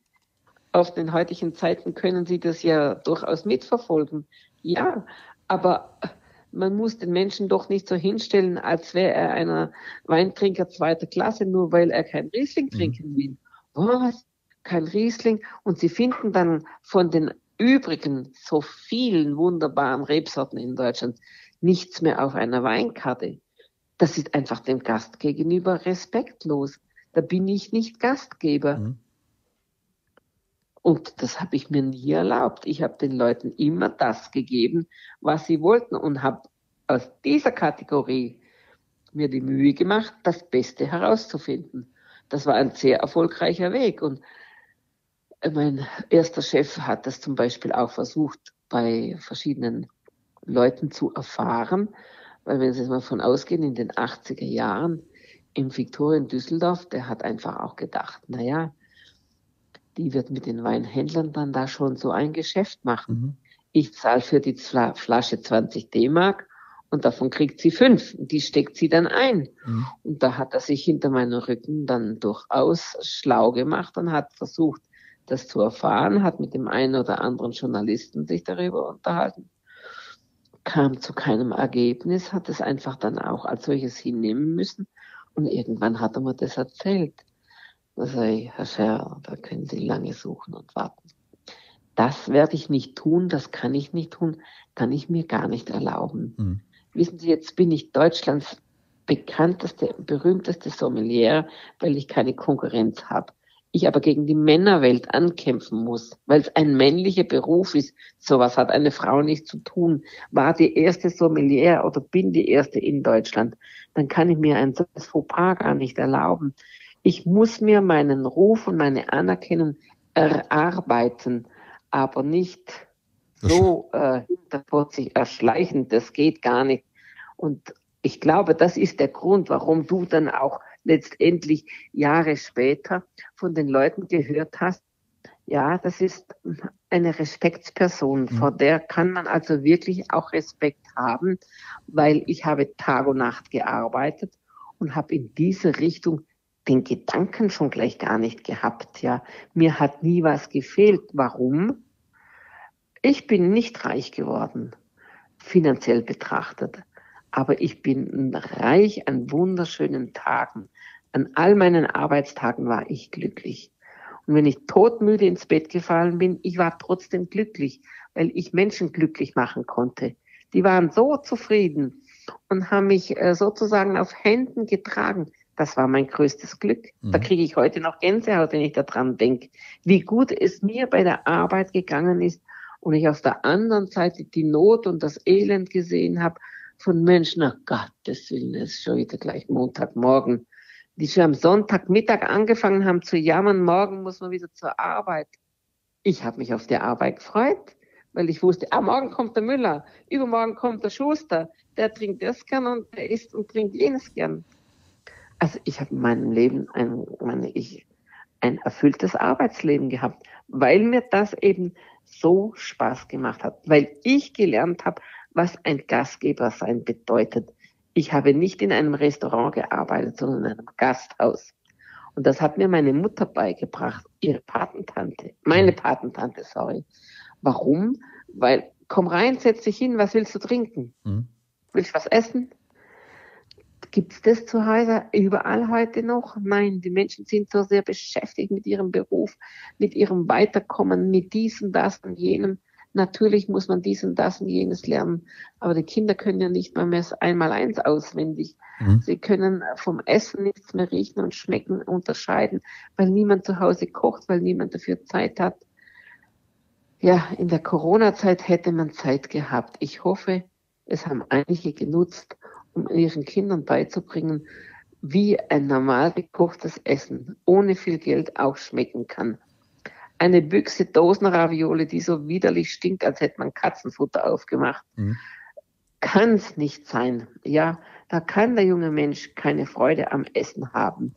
Speaker 3: auf den heutigen Zeiten können Sie das ja durchaus mitverfolgen. Ja, aber man muss den Menschen doch nicht so hinstellen, als wäre er einer Weintrinker zweiter Klasse, nur weil er kein Riesling mhm. trinken will. Was? Kein Riesling? Und Sie finden dann von den übrigen so vielen wunderbaren Rebsorten in Deutschland nichts mehr auf einer Weinkarte. Das ist einfach dem Gast gegenüber respektlos. Da bin ich nicht Gastgeber. Mhm. Und das habe ich mir nie erlaubt. Ich habe den Leuten immer das gegeben, was sie wollten und habe aus dieser Kategorie mir die Mühe gemacht, das Beste herauszufinden. Das war ein sehr erfolgreicher Weg. Und mein erster Chef hat das zum Beispiel auch versucht, bei verschiedenen Leuten zu erfahren, weil wenn Sie mal von ausgehen, in den 80er Jahren im Viktorien Düsseldorf, der hat einfach auch gedacht, naja, die wird mit den Weinhändlern dann da schon so ein Geschäft machen. Mhm. Ich zahle für die Flasche 20 D-Mark und davon kriegt sie fünf. Und die steckt sie dann ein. Mhm. Und da hat er sich hinter meinem Rücken dann durchaus schlau gemacht und hat versucht, das zu erfahren, hat mit dem einen oder anderen Journalisten sich darüber unterhalten, kam zu keinem Ergebnis, hat es einfach dann auch als solches hinnehmen müssen und irgendwann hat er mir das erzählt. Da sage ich, Herr Scher, da können Sie lange suchen und warten. Das werde ich nicht tun, das kann ich nicht tun, kann ich mir gar nicht erlauben. Mhm. Wissen Sie, jetzt bin ich Deutschlands bekannteste, berühmteste Sommelier, weil ich keine Konkurrenz habe ich aber gegen die Männerwelt ankämpfen muss, weil es ein männlicher Beruf ist. Sowas hat eine Frau nicht zu tun. War die erste Sommelier oder bin die erste in Deutschland, dann kann ich mir ein solches Fauxpas gar nicht erlauben. Ich muss mir meinen Ruf und meine Anerkennung erarbeiten, aber nicht so äh, sich erschleichen. Das geht gar nicht. Und ich glaube, das ist der Grund, warum du dann auch letztendlich Jahre später von den Leuten gehört hast, ja, das ist eine Respektsperson, mhm. vor der kann man also wirklich auch Respekt haben, weil ich habe Tag und Nacht gearbeitet und habe in diese Richtung den Gedanken schon gleich gar nicht gehabt, ja. Mir hat nie was gefehlt. Warum? Ich bin nicht reich geworden, finanziell betrachtet aber ich bin reich an wunderschönen Tagen. An all meinen Arbeitstagen war ich glücklich. Und wenn ich todmüde ins Bett gefallen bin, ich war trotzdem glücklich, weil ich Menschen glücklich machen konnte. Die waren so zufrieden und haben mich äh, sozusagen auf Händen getragen. Das war mein größtes Glück. Mhm. Da kriege ich heute noch Gänsehaut, wenn ich daran denke, wie gut es mir bei der Arbeit gegangen ist und ich auf der anderen Seite die Not und das Elend gesehen habe von Menschen, ach Gottes Willen, es ist schon wieder gleich Montagmorgen, die schon am Sonntagmittag angefangen haben zu jammern, morgen muss man wieder zur Arbeit. Ich habe mich auf die Arbeit gefreut, weil ich wusste, ah, morgen kommt der Müller, übermorgen kommt der Schuster, der trinkt das gern und der isst und trinkt jenes gern. Also ich habe in meinem Leben ein, meine ich, ein erfülltes Arbeitsleben gehabt, weil mir das eben so Spaß gemacht hat, weil ich gelernt habe, was ein Gastgeber sein bedeutet. Ich habe nicht in einem Restaurant gearbeitet, sondern in einem Gasthaus. Und das hat mir meine Mutter beigebracht, ihre Patentante, meine Patentante, sorry. Warum? Weil komm rein, setz dich hin, was willst du trinken? Mhm. Willst du was essen? Gibt es das zu Hause überall heute noch? Nein, die Menschen sind so sehr beschäftigt mit ihrem Beruf, mit ihrem Weiterkommen, mit diesem, das und jenem. Natürlich muss man dies und das und jenes lernen, aber die Kinder können ja nicht mal mehr einmal eins auswendig. Mhm. Sie können vom Essen nichts mehr riechen und schmecken, unterscheiden, weil niemand zu Hause kocht, weil niemand dafür Zeit hat. Ja, in der Corona-Zeit hätte man Zeit gehabt. Ich hoffe, es haben einige genutzt, um ihren Kindern beizubringen, wie ein normal gekochtes Essen ohne viel Geld auch schmecken kann. Eine Büchse Dosenravioli, die so widerlich stinkt, als hätte man Katzenfutter aufgemacht, mhm. kann es nicht sein. Ja, da kann der junge Mensch keine Freude am Essen haben,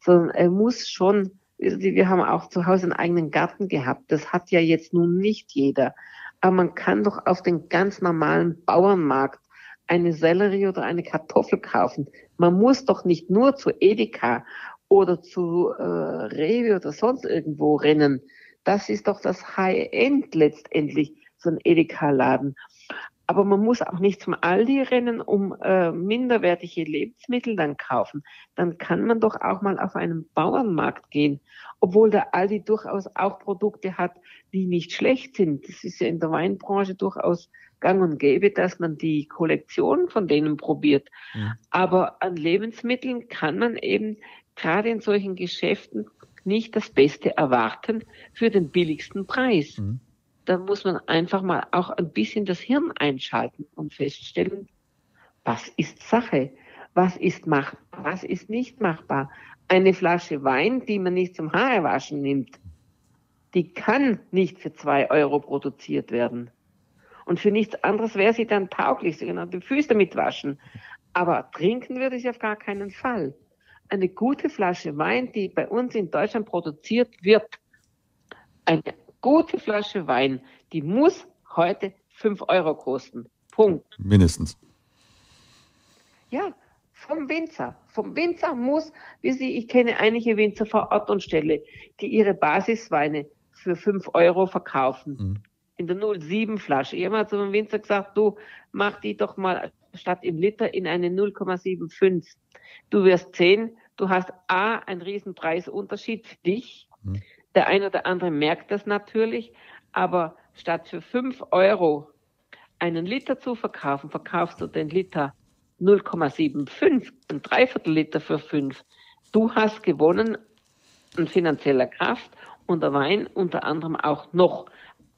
Speaker 3: sondern er muss schon, wir haben auch zu Hause einen eigenen Garten gehabt. Das hat ja jetzt nun nicht jeder. Aber man kann doch auf den ganz normalen Bauernmarkt eine Sellerie oder eine Kartoffel kaufen. Man muss doch nicht nur zu Edeka oder zu äh, Rewe oder sonst irgendwo rennen. Das ist doch das High-End letztendlich, so ein Edeka-Laden. Aber man muss auch nicht zum Aldi rennen, um äh, minderwertige Lebensmittel dann kaufen. Dann kann man doch auch mal auf einen Bauernmarkt gehen, obwohl der Aldi durchaus auch Produkte hat, die nicht schlecht sind. Das ist ja in der Weinbranche durchaus gang und gäbe, dass man die Kollektion von denen probiert. Ja. Aber an Lebensmitteln kann man eben gerade in solchen Geschäften nicht das Beste erwarten für den billigsten Preis. Mhm da muss man einfach mal auch ein bisschen das Hirn einschalten und feststellen, was ist Sache, was ist machbar, was ist nicht machbar. Eine Flasche Wein, die man nicht zum Haarewaschen nimmt, die kann nicht für zwei Euro produziert werden. Und für nichts anderes wäre sie dann tauglich, sie kann die Füße damit waschen. Aber trinken würde sie auf gar keinen Fall. Eine gute Flasche Wein, die bei uns in Deutschland produziert wird, eine gute Flasche Wein, die muss heute 5 Euro kosten. Punkt.
Speaker 1: Mindestens.
Speaker 3: Ja, vom Winzer. Vom Winzer muss, wie Sie, ich kenne einige Winzer vor Ort und Stelle, die ihre Basisweine für 5 Euro verkaufen. Mhm. In der 07 Flasche. Ich habe mal zu einem Winzer gesagt, du mach die doch mal statt im Liter in eine 0,75. Du wirst sehen, du hast A, einen riesen Preisunterschied für dich. Mhm. Der eine oder andere merkt das natürlich, aber statt für fünf Euro einen Liter zu verkaufen, verkaufst du den Liter 0,75, ein Dreiviertel Liter für fünf. Du hast gewonnen an finanzieller Kraft und der Wein unter anderem auch noch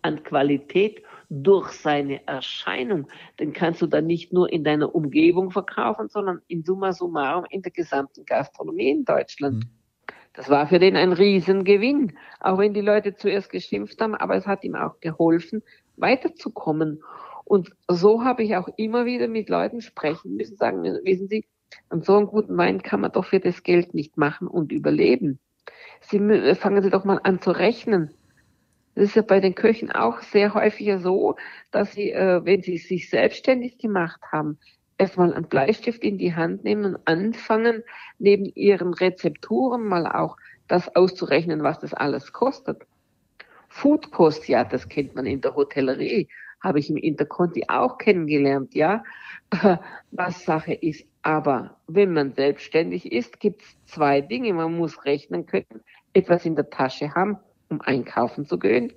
Speaker 3: an Qualität durch seine Erscheinung. Den kannst du dann nicht nur in deiner Umgebung verkaufen, sondern in summa summarum in der gesamten Gastronomie in Deutschland. Mhm. Das war für den ein Riesengewinn, auch wenn die Leute zuerst geschimpft haben, aber es hat ihm auch geholfen, weiterzukommen. Und so habe ich auch immer wieder mit Leuten sprechen müssen, sagen, wissen Sie, an so einem guten Wein kann man doch für das Geld nicht machen und überleben. Sie fangen Sie doch mal an zu rechnen. Das ist ja bei den Köchen auch sehr häufiger so, dass sie, äh, wenn sie sich selbstständig gemacht haben, erstmal einen Bleistift in die Hand nehmen und anfangen, neben ihren Rezepturen mal auch das auszurechnen, was das alles kostet. Foodkost, ja, das kennt man in der Hotellerie, habe ich im Interconti auch kennengelernt, ja, (laughs) was Sache ist. Aber wenn man selbstständig ist, gibt es zwei Dinge. Man muss rechnen können, etwas in der Tasche haben, um einkaufen zu gehen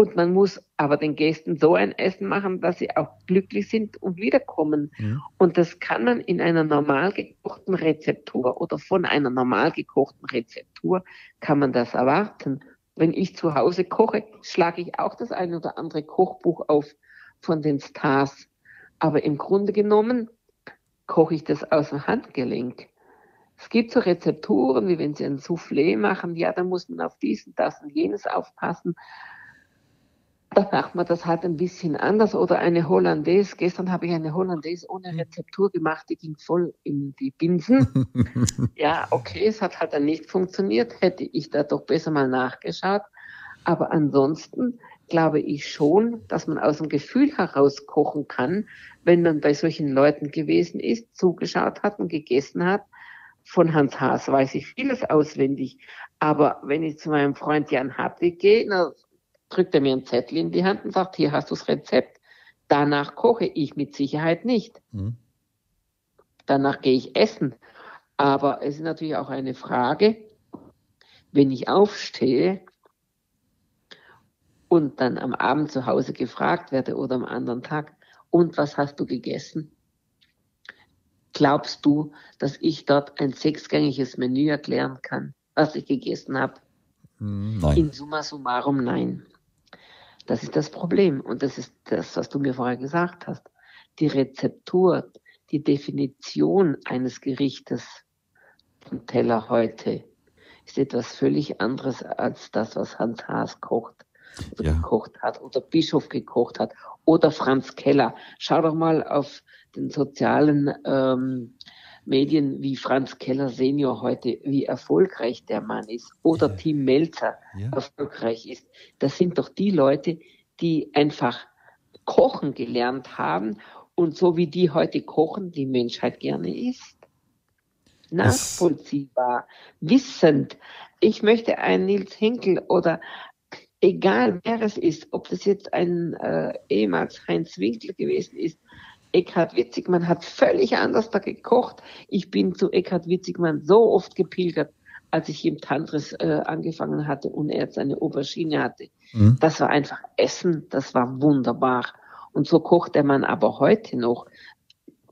Speaker 3: und man muss aber den Gästen so ein Essen machen, dass sie auch glücklich sind und wiederkommen. Ja. Und das kann man in einer normal gekochten Rezeptur oder von einer normal gekochten Rezeptur kann man das erwarten. Wenn ich zu Hause koche, schlage ich auch das ein oder andere Kochbuch auf von den Stars. Aber im Grunde genommen koche ich das aus dem Handgelenk. Es gibt so Rezepturen, wie wenn Sie ein Soufflé machen, ja, da muss man auf dies und das und jenes aufpassen da macht man das halt ein bisschen anders. Oder eine Hollandaise. Gestern habe ich eine Hollandaise ohne. Rezeptur gemacht, die ging voll in die Binsen. (laughs) ja, okay, es hat halt dann nicht funktioniert. Hätte ich da doch besser mal nachgeschaut. Aber ansonsten glaube ich schon, dass man aus dem Gefühl heraus kochen kann, wenn man bei solchen Leuten gewesen ist, zugeschaut hat und gegessen hat. Von Hans Haas weiß ich vieles auswendig. Aber wenn ich zu meinem Freund Jan Hartwig gehe, na, drückt er mir einen Zettel in die Hand und sagt, hier hast du das Rezept. Danach koche ich mit Sicherheit nicht. Mhm. Danach gehe ich essen. Aber es ist natürlich auch eine Frage, wenn ich aufstehe und dann am Abend zu Hause gefragt werde oder am anderen Tag, und was hast du gegessen? Glaubst du, dass ich dort ein sechsgängiges Menü erklären kann, was ich gegessen habe?
Speaker 1: Hm, nein.
Speaker 3: In summa summarum nein. Das ist das Problem. Und das ist das, was du mir vorher gesagt hast. Die Rezeptur, die Definition eines Gerichtes vom Teller heute ist etwas völlig anderes als das, was Hans Haas kocht ja. gekocht hat oder Bischof gekocht hat oder Franz Keller. Schau doch mal auf den sozialen ähm, Medien wie Franz Keller Senior heute, wie erfolgreich der Mann ist oder ja. Tim Melzer ja. erfolgreich ist. Das sind doch die Leute, die einfach kochen gelernt haben und so wie die heute kochen, die Menschheit gerne isst. Nachvollziehbar, wissend. Ich möchte einen Nils Henkel oder egal wer es ist, ob das jetzt ein äh, ehemals Heinz Winkel gewesen ist, Eckhard Witzigmann hat völlig anders da gekocht. Ich bin zu Eckhard Witzigmann so oft gepilgert, als ich im Tantris äh, angefangen hatte und er jetzt eine Aubergine hatte. Mhm. Das war einfach Essen, das war wunderbar. Und so kocht der Mann aber heute noch.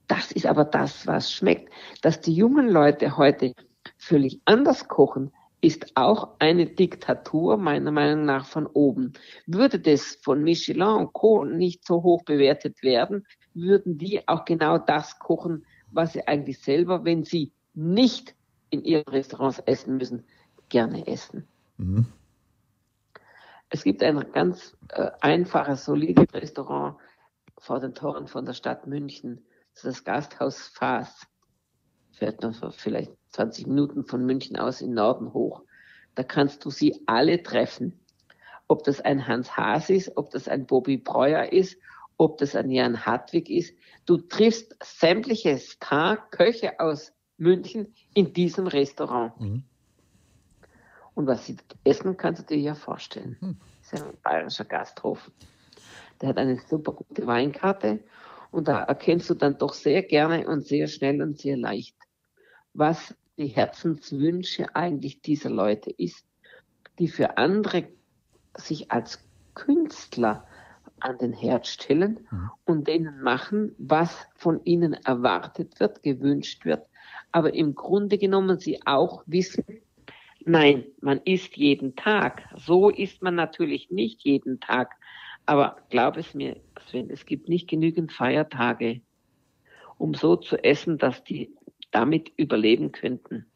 Speaker 3: Das ist aber das, was schmeckt. Dass die jungen Leute heute völlig anders kochen, ist auch eine Diktatur meiner Meinung nach von oben. Würde das von Michelin und Co. nicht so hoch bewertet werden, würden die auch genau das kochen, was sie eigentlich selber, wenn sie nicht in ihren Restaurants essen müssen, gerne essen. Mhm. Es gibt ein ganz äh, einfaches, solides Restaurant vor den Toren von der Stadt München. Das ist das Gasthaus Faas. Fährt noch vielleicht 20 Minuten von München aus in Norden hoch. Da kannst du sie alle treffen. Ob das ein Hans Haas ist, ob das ein Bobby Breuer ist, ob das ein Jan Hartwig ist. Du triffst sämtliche Star-Köche aus München in diesem Restaurant. Mhm. Und was sie essen, kannst du dir ja vorstellen. Mhm. Das ist ein bayerischer Gasthof. Der hat eine super gute Weinkarte und da erkennst du dann doch sehr gerne und sehr schnell und sehr leicht, was die Herzenswünsche eigentlich dieser Leute ist, die für andere sich als Künstler an den Herd stellen mhm. und denen machen, was von ihnen erwartet wird, gewünscht wird, aber im Grunde genommen sie auch wissen, nein, man isst jeden Tag. So isst man natürlich nicht jeden Tag. Aber glaub es mir, Sven, es gibt nicht genügend Feiertage, um so zu essen, dass die damit überleben könnten.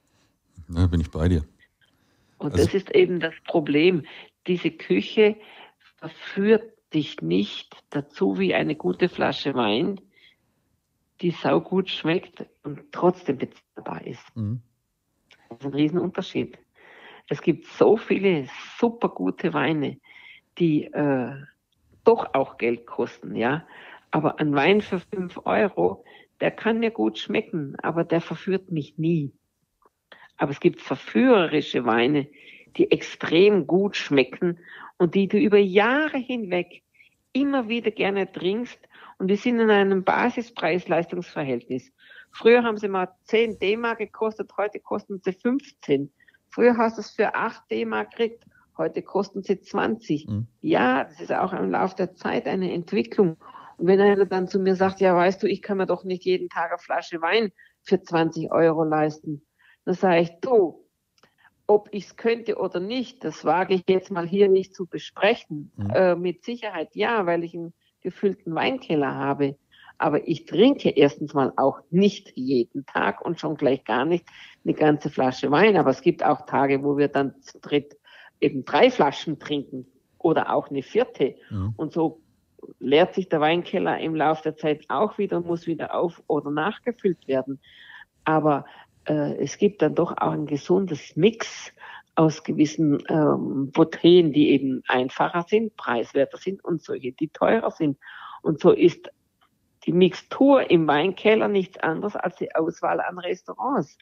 Speaker 1: Ja, bin ich bei dir.
Speaker 3: Und also, das ist eben das Problem. Diese Küche verführt dich nicht dazu wie eine gute Flasche Wein, die saugut schmeckt und trotzdem bezahlbar ist. Mhm. Das ist ein Riesenunterschied. Es gibt so viele super gute Weine, die äh, doch auch Geld kosten, ja. Aber ein Wein für fünf Euro, der kann mir gut schmecken, aber der verführt mich nie. Aber es gibt verführerische Weine, die extrem gut schmecken und die du über Jahre hinweg immer wieder gerne trinkst und die sind in einem Basispreis-Leistungsverhältnis. Früher haben sie mal 10 D-Mark gekostet, heute kosten sie 15. Früher hast du es für 8 D-Mark gekriegt, heute kosten sie 20. Mhm. Ja, das ist auch im Laufe der Zeit eine Entwicklung. Und wenn einer dann zu mir sagt, ja, weißt du, ich kann mir doch nicht jeden Tag eine Flasche Wein für 20 Euro leisten, dann sage ich, du, ob ich es könnte oder nicht, das wage ich jetzt mal hier nicht zu besprechen. Mhm. Äh, mit Sicherheit ja, weil ich einen gefüllten Weinkeller habe. Aber ich trinke erstens mal auch nicht jeden Tag und schon gleich gar nicht eine ganze Flasche Wein. Aber es gibt auch Tage, wo wir dann zu dritt eben drei Flaschen trinken oder auch eine vierte. Mhm. Und so leert sich der Weinkeller im Laufe der Zeit auch wieder und muss wieder auf oder nachgefüllt werden. Aber äh, es gibt dann doch auch ein gesundes Mix aus gewissen ähm, Porträts, die eben einfacher sind, preiswerter sind und solche, die teurer sind. Und so ist die Mixtur im Weinkeller nichts anderes als die Auswahl an Restaurants.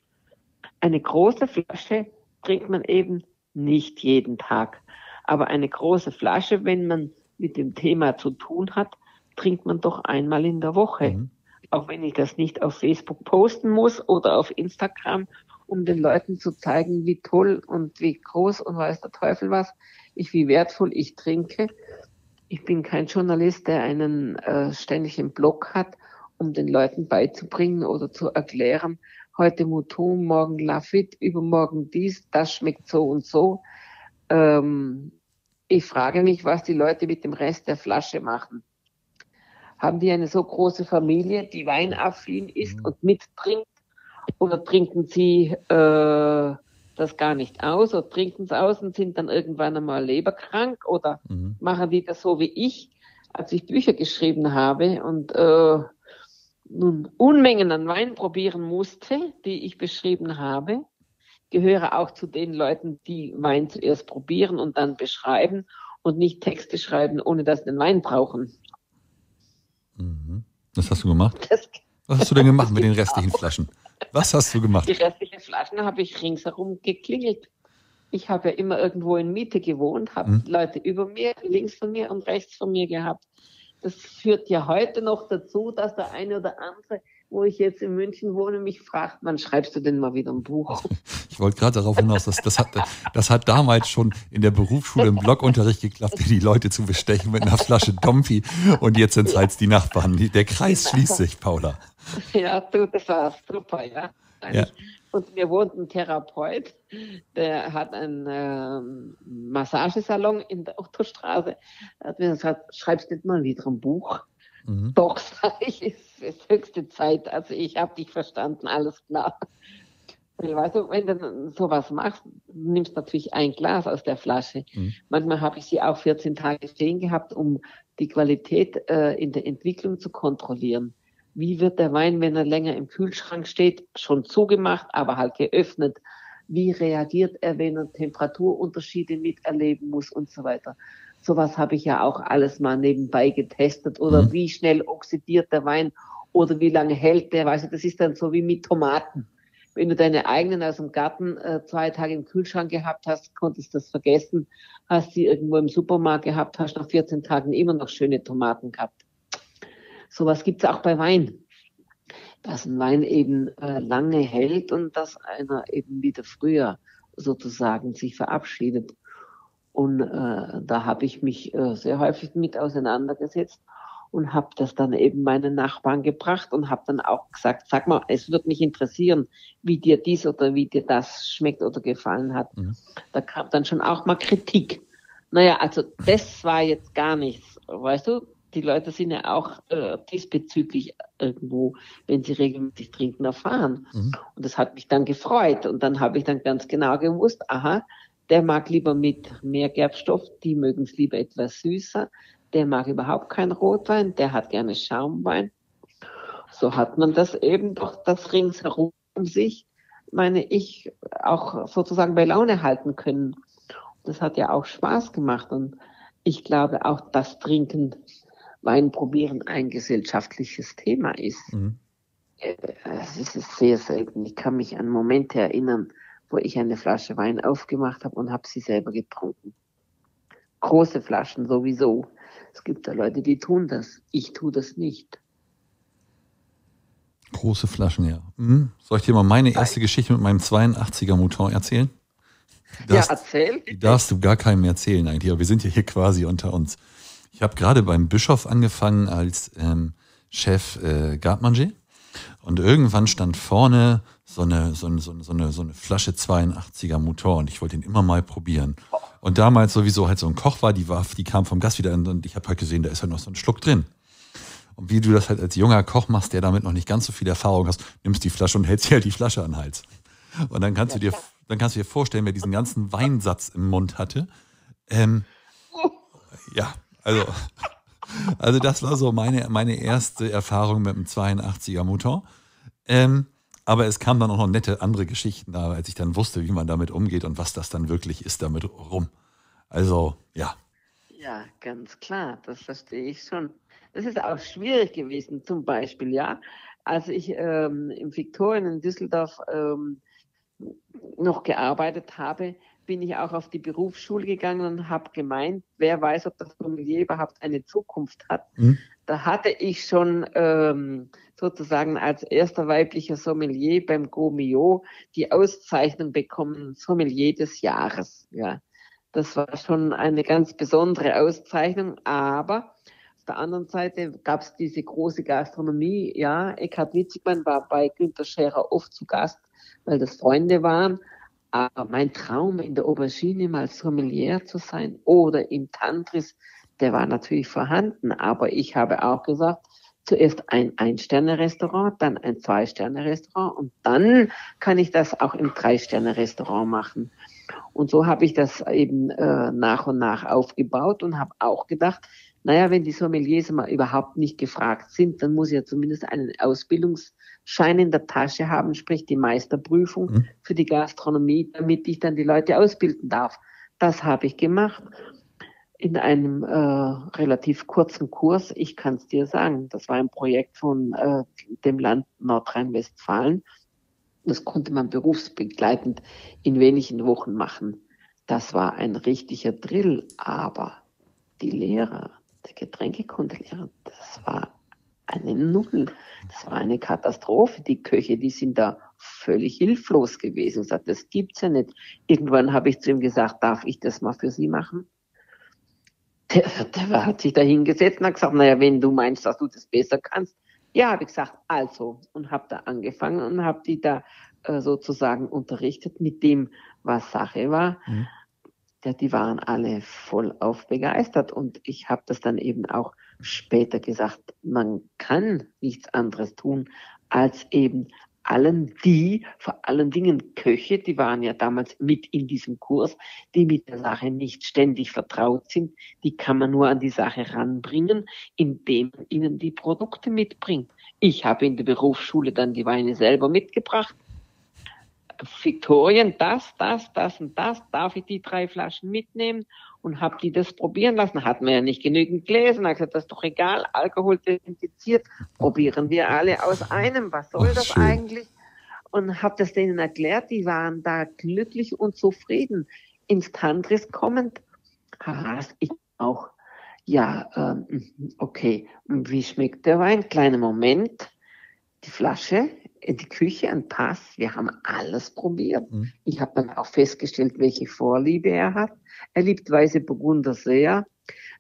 Speaker 3: Eine große Flasche trinkt man eben nicht jeden Tag. Aber eine große Flasche, wenn man mit dem Thema zu tun hat, trinkt man doch einmal in der Woche. Mhm. Auch wenn ich das nicht auf Facebook posten muss oder auf Instagram, um den Leuten zu zeigen, wie toll und wie groß und weiß der Teufel was, ich, wie wertvoll ich trinke. Ich bin kein Journalist, der einen äh, ständigen Blog hat, um den Leuten beizubringen oder zu erklären, heute Mouton, morgen Lafitte, übermorgen dies, das schmeckt so und so. Ähm, ich frage mich, was die Leute mit dem Rest der Flasche machen. Haben die eine so große Familie, die weinaffin ist mhm. und mittrinkt? Oder trinken sie äh, das gar nicht aus oder trinken es aus und sind dann irgendwann einmal leberkrank? Oder mhm. machen die das so wie ich, als ich Bücher geschrieben habe und äh, nun Unmengen an Wein probieren musste, die ich beschrieben habe, gehöre auch zu den Leuten, die Wein zuerst probieren und dann beschreiben und nicht Texte schreiben, ohne dass sie den Wein brauchen.
Speaker 1: Mhm. Was hast du gemacht? Das, Was hast du denn gemacht mit den (laughs) restlichen Flaschen? Was hast du gemacht?
Speaker 3: Die restlichen Flaschen habe ich ringsherum geklingelt. Ich habe ja immer irgendwo in Miete gewohnt, habe mhm. Leute über mir, links von mir und rechts von mir gehabt das führt ja heute noch dazu, dass der eine oder andere, wo ich jetzt in München wohne, mich fragt, wann schreibst du denn mal wieder ein Buch? (laughs)
Speaker 1: Ich wollte gerade darauf hinaus, dass das hat, das hat damals schon in der Berufsschule im Blogunterricht geklappt, die Leute zu bestechen mit einer Flasche Dompi und jetzt sind es halt die Nachbarn. Der Kreis schließt sich, Paula.
Speaker 3: Ja, du, das war super, ja. ja. Und mir wohnt ein Therapeut, der hat einen ähm, Massagesalon in der Ottostraße. Er hat mir gesagt, schreibst nicht mal wieder ein Buch. Mhm. Doch, (laughs) sage ich, ist, ist höchste Zeit. Also ich habe dich verstanden, alles klar. Weil, weißt du, wenn du sowas machst, du nimmst natürlich ein Glas aus der Flasche. Mhm. Manchmal habe ich sie auch 14 Tage stehen gehabt, um die Qualität äh, in der Entwicklung zu kontrollieren wie wird der Wein, wenn er länger im Kühlschrank steht, schon zugemacht, aber halt geöffnet, wie reagiert er, wenn er Temperaturunterschiede miterleben muss und so weiter. Sowas habe ich ja auch alles mal nebenbei getestet oder mhm. wie schnell oxidiert der Wein oder wie lange hält der, weißt du, das ist dann so wie mit Tomaten. Wenn du deine eigenen aus dem Garten äh, zwei Tage im Kühlschrank gehabt hast, konntest du das vergessen, hast sie irgendwo im Supermarkt gehabt, hast nach 14 Tagen immer noch schöne Tomaten gehabt. Sowas gibt es auch bei Wein. Dass ein Wein eben äh, lange hält und dass einer eben wieder früher sozusagen sich verabschiedet. Und äh, da habe ich mich äh, sehr häufig mit auseinandergesetzt und habe das dann eben meinen Nachbarn gebracht und habe dann auch gesagt, sag mal, es wird mich interessieren, wie dir dies oder wie dir das schmeckt oder gefallen hat. Mhm. Da kam dann schon auch mal Kritik. Naja, also das war jetzt gar nichts, weißt du, die Leute sind ja auch äh, diesbezüglich irgendwo, wenn sie regelmäßig trinken, erfahren. Mhm. Und das hat mich dann gefreut. Und dann habe ich dann ganz genau gewusst, aha, der mag lieber mit mehr Gerbstoff, die mögen es lieber etwas süßer, der mag überhaupt keinen Rotwein, der hat gerne Schaumwein. So hat man das eben doch das ringsherum um sich, meine ich, auch sozusagen bei Laune halten können. Das hat ja auch Spaß gemacht und ich glaube auch das Trinken Wein probieren ein gesellschaftliches Thema ist. Mhm. Äh, es ist sehr selten. Ich kann mich an Momente erinnern, wo ich eine Flasche Wein aufgemacht habe und habe sie selber getrunken. Große Flaschen sowieso. Es gibt da Leute, die tun das. Ich tue das nicht.
Speaker 1: Große Flaschen, ja. Mhm. Soll ich dir mal meine erste Nein. Geschichte mit meinem 82er Motor erzählen?
Speaker 3: Das, ja, erzähl.
Speaker 1: Die darfst du gar keinem erzählen eigentlich, aber wir sind ja hier quasi unter uns. Ich habe gerade beim Bischof angefangen als ähm, Chef äh, Gartmanger und irgendwann stand vorne so eine, so, eine, so, eine, so eine Flasche 82er Motor und ich wollte ihn immer mal probieren. Und damals sowieso halt so ein Koch war, die war, die kam vom Gast wieder und ich habe halt gesehen, da ist halt noch so ein Schluck drin. Und wie du das halt als junger Koch machst, der damit noch nicht ganz so viel Erfahrung hast, nimmst die Flasche und hältst dir halt die Flasche an den Hals. Und dann kannst du dir, dann kannst du dir vorstellen, wer diesen ganzen Weinsatz im Mund hatte. Ähm, ja, also, also das war so meine, meine erste Erfahrung mit dem 82er Motor. Ähm, aber es kamen dann auch noch nette andere Geschichten da, als ich dann wusste, wie man damit umgeht und was das dann wirklich ist damit rum. Also, ja.
Speaker 3: Ja, ganz klar, das verstehe ich schon. Das ist auch schwierig gewesen, zum Beispiel, ja. Als ich ähm, im Viktorien in Düsseldorf ähm, noch gearbeitet habe, bin ich auch auf die Berufsschule gegangen und habe gemeint, wer weiß, ob das Sommelier überhaupt eine Zukunft hat. Mhm. Da hatte ich schon ähm, sozusagen als erster weiblicher Sommelier beim Gomio die Auszeichnung bekommen, Sommelier des Jahres. Ja, das war schon eine ganz besondere Auszeichnung, aber auf der anderen Seite gab es diese große Gastronomie. Ja, Eckhard Witzigmann war bei Günter Scherer oft zu Gast, weil das Freunde waren. Aber mein Traum in der Aubergine mal Sommelier zu sein oder im Tantris, der war natürlich vorhanden. Aber ich habe auch gesagt, zuerst ein Ein-Sterne-Restaurant, dann ein Zwei-Sterne-Restaurant und dann kann ich das auch im Drei-Sterne-Restaurant machen. Und so habe ich das eben äh, nach und nach aufgebaut und habe auch gedacht, naja, wenn die Sommeliers mal überhaupt nicht gefragt sind, dann muss ich ja zumindest einen Ausbildungsschein in der Tasche haben, sprich die Meisterprüfung mhm. für die Gastronomie, damit ich dann die Leute ausbilden darf. Das habe ich gemacht in einem äh, relativ kurzen Kurs. Ich kann es dir sagen, das war ein Projekt von äh, dem Land Nordrhein-Westfalen. Das konnte man berufsbegleitend in wenigen Wochen machen. Das war ein richtiger Drill, aber die Lehrer, Getränkekundelehrer, das war eine Null. Das war eine Katastrophe. Die Köche, die sind da völlig hilflos gewesen. Ich sagte, das gibt's ja nicht. Irgendwann habe ich zu ihm gesagt, darf ich das mal für Sie machen? Der, der hat sich da hingesetzt und hat gesagt, naja, wenn du meinst, dass du das besser kannst. Ja, habe ich gesagt, also. Und habe da angefangen und habe die da äh, sozusagen unterrichtet mit dem, was Sache war. Mhm. Ja, die waren alle voll auf begeistert. Und ich habe das dann eben auch später gesagt, man kann nichts anderes tun, als eben allen die, vor allen Dingen Köche, die waren ja damals mit in diesem Kurs, die mit der Sache nicht ständig vertraut sind, die kann man nur an die Sache ranbringen, indem man ihnen die Produkte mitbringt. Ich habe in der Berufsschule dann die Weine selber mitgebracht. Viktorien, das, das, das und das, darf ich die drei Flaschen mitnehmen? und habe die das probieren lassen. Hatten wir ja nicht genügend gelesen. Hat gesagt, das ist doch egal, Alkohol desinfiziert, probieren wir alle aus einem. Was soll Ach, das schön. eigentlich? Und habe das denen erklärt, die waren da glücklich und zufrieden. Ins Tantris kommend, haha, ich auch. Ja, ähm, okay, wie schmeckt der Wein? Kleiner Moment, die Flasche, in die Küche, ein Pass. Wir haben alles probiert. Mhm. Ich habe dann auch festgestellt, welche Vorliebe er hat. Er liebt weiße Burgunder sehr.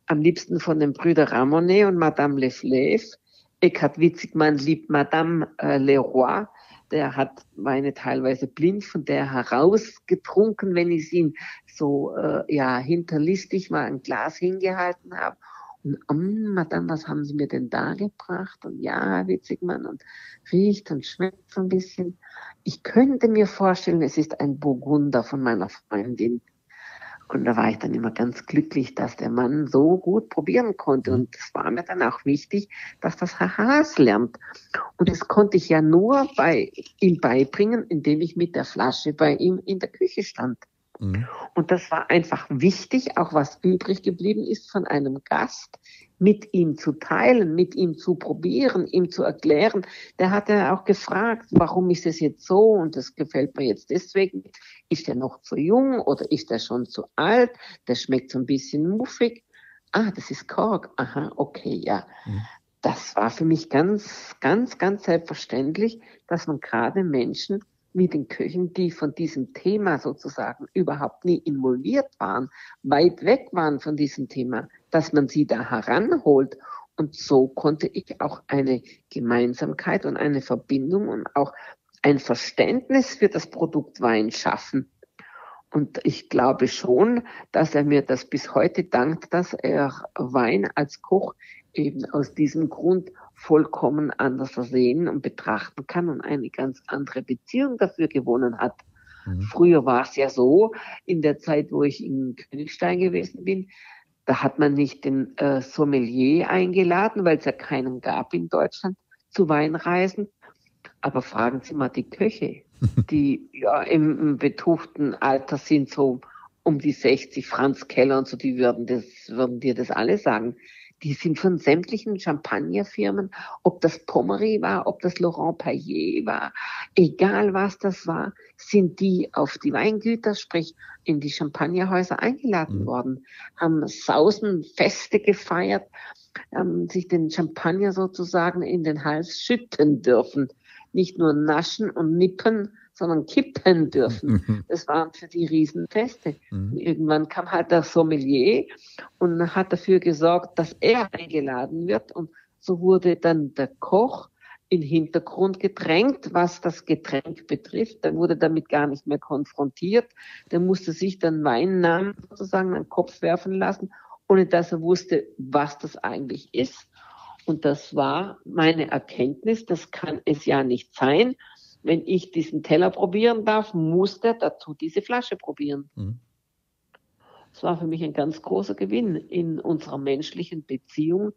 Speaker 3: Am liebsten von den Brüdern Ramonet und Madame Leflève. Eckhard Witzigmann liebt Madame äh, Leroy. Der hat Weine teilweise blind von der herausgetrunken, wenn ich ihn so äh, ja hinterlistig mal ein Glas hingehalten habe. Und Madame, was haben Sie mir denn da gebracht? Und ja, Witzigmann, und riecht und schmeckt so ein bisschen. Ich könnte mir vorstellen, es ist ein Burgunder von meiner Freundin. Und da war ich dann immer ganz glücklich, dass der Mann so gut probieren konnte. Und es war mir dann auch wichtig, dass das Hahas lernt. Und das konnte ich ja nur bei ihm beibringen, indem ich mit der Flasche bei ihm in der Küche stand. Mhm. Und das war einfach wichtig, auch was übrig geblieben ist von einem Gast, mit ihm zu teilen, mit ihm zu probieren, ihm zu erklären. Der hat ja auch gefragt, warum ist es jetzt so und das gefällt mir jetzt deswegen. Ist er noch zu jung oder ist er schon zu alt? Der schmeckt so ein bisschen muffig. Ah, das ist Kork. Aha, okay, ja. Mhm. Das war für mich ganz, ganz, ganz selbstverständlich, dass man gerade Menschen mit den Köchen, die von diesem Thema sozusagen überhaupt nie involviert waren, weit weg waren von diesem Thema, dass man sie da heranholt. Und so konnte ich auch eine Gemeinsamkeit und eine Verbindung und auch ein Verständnis für das Produkt Wein schaffen. Und ich glaube schon, dass er mir das bis heute dankt, dass er Wein als Koch eben aus diesem Grund vollkommen anders sehen und betrachten kann und eine ganz andere Beziehung dafür gewonnen hat. Mhm. Früher war es ja so, in der Zeit, wo ich in Königstein gewesen bin, da hat man nicht den äh, Sommelier eingeladen, weil es ja keinen gab in Deutschland zu Weinreisen. Aber fragen Sie mal die Köche, (laughs) die ja im, im betuchten Alter sind, so um die 60, Franz Keller und so, die würden das, würden dir das alle sagen die sind von sämtlichen Champagnerfirmen, ob das Pommery war, ob das Laurent Paillet war, egal was das war, sind die auf die Weingüter, sprich in die Champagnerhäuser eingeladen mhm. worden, haben Sausenfeste gefeiert, haben sich den Champagner sozusagen in den Hals schütten dürfen. Nicht nur naschen und nippen, sondern kippen dürfen. Mhm. Das waren für die Riesenfeste. Mhm. Irgendwann kam halt der Sommelier und hat dafür gesorgt, dass er eingeladen wird. Und so wurde dann der Koch in Hintergrund gedrängt, was das Getränk betrifft. Der wurde damit gar nicht mehr konfrontiert. Der musste sich dann Weinnamen sozusagen an den Kopf werfen lassen, ohne dass er wusste, was das eigentlich ist. Und das war meine Erkenntnis, das kann es ja nicht sein, wenn ich diesen Teller probieren darf, muss der dazu diese Flasche probieren. Mhm. Das war für mich ein ganz großer Gewinn in unserer menschlichen Beziehung,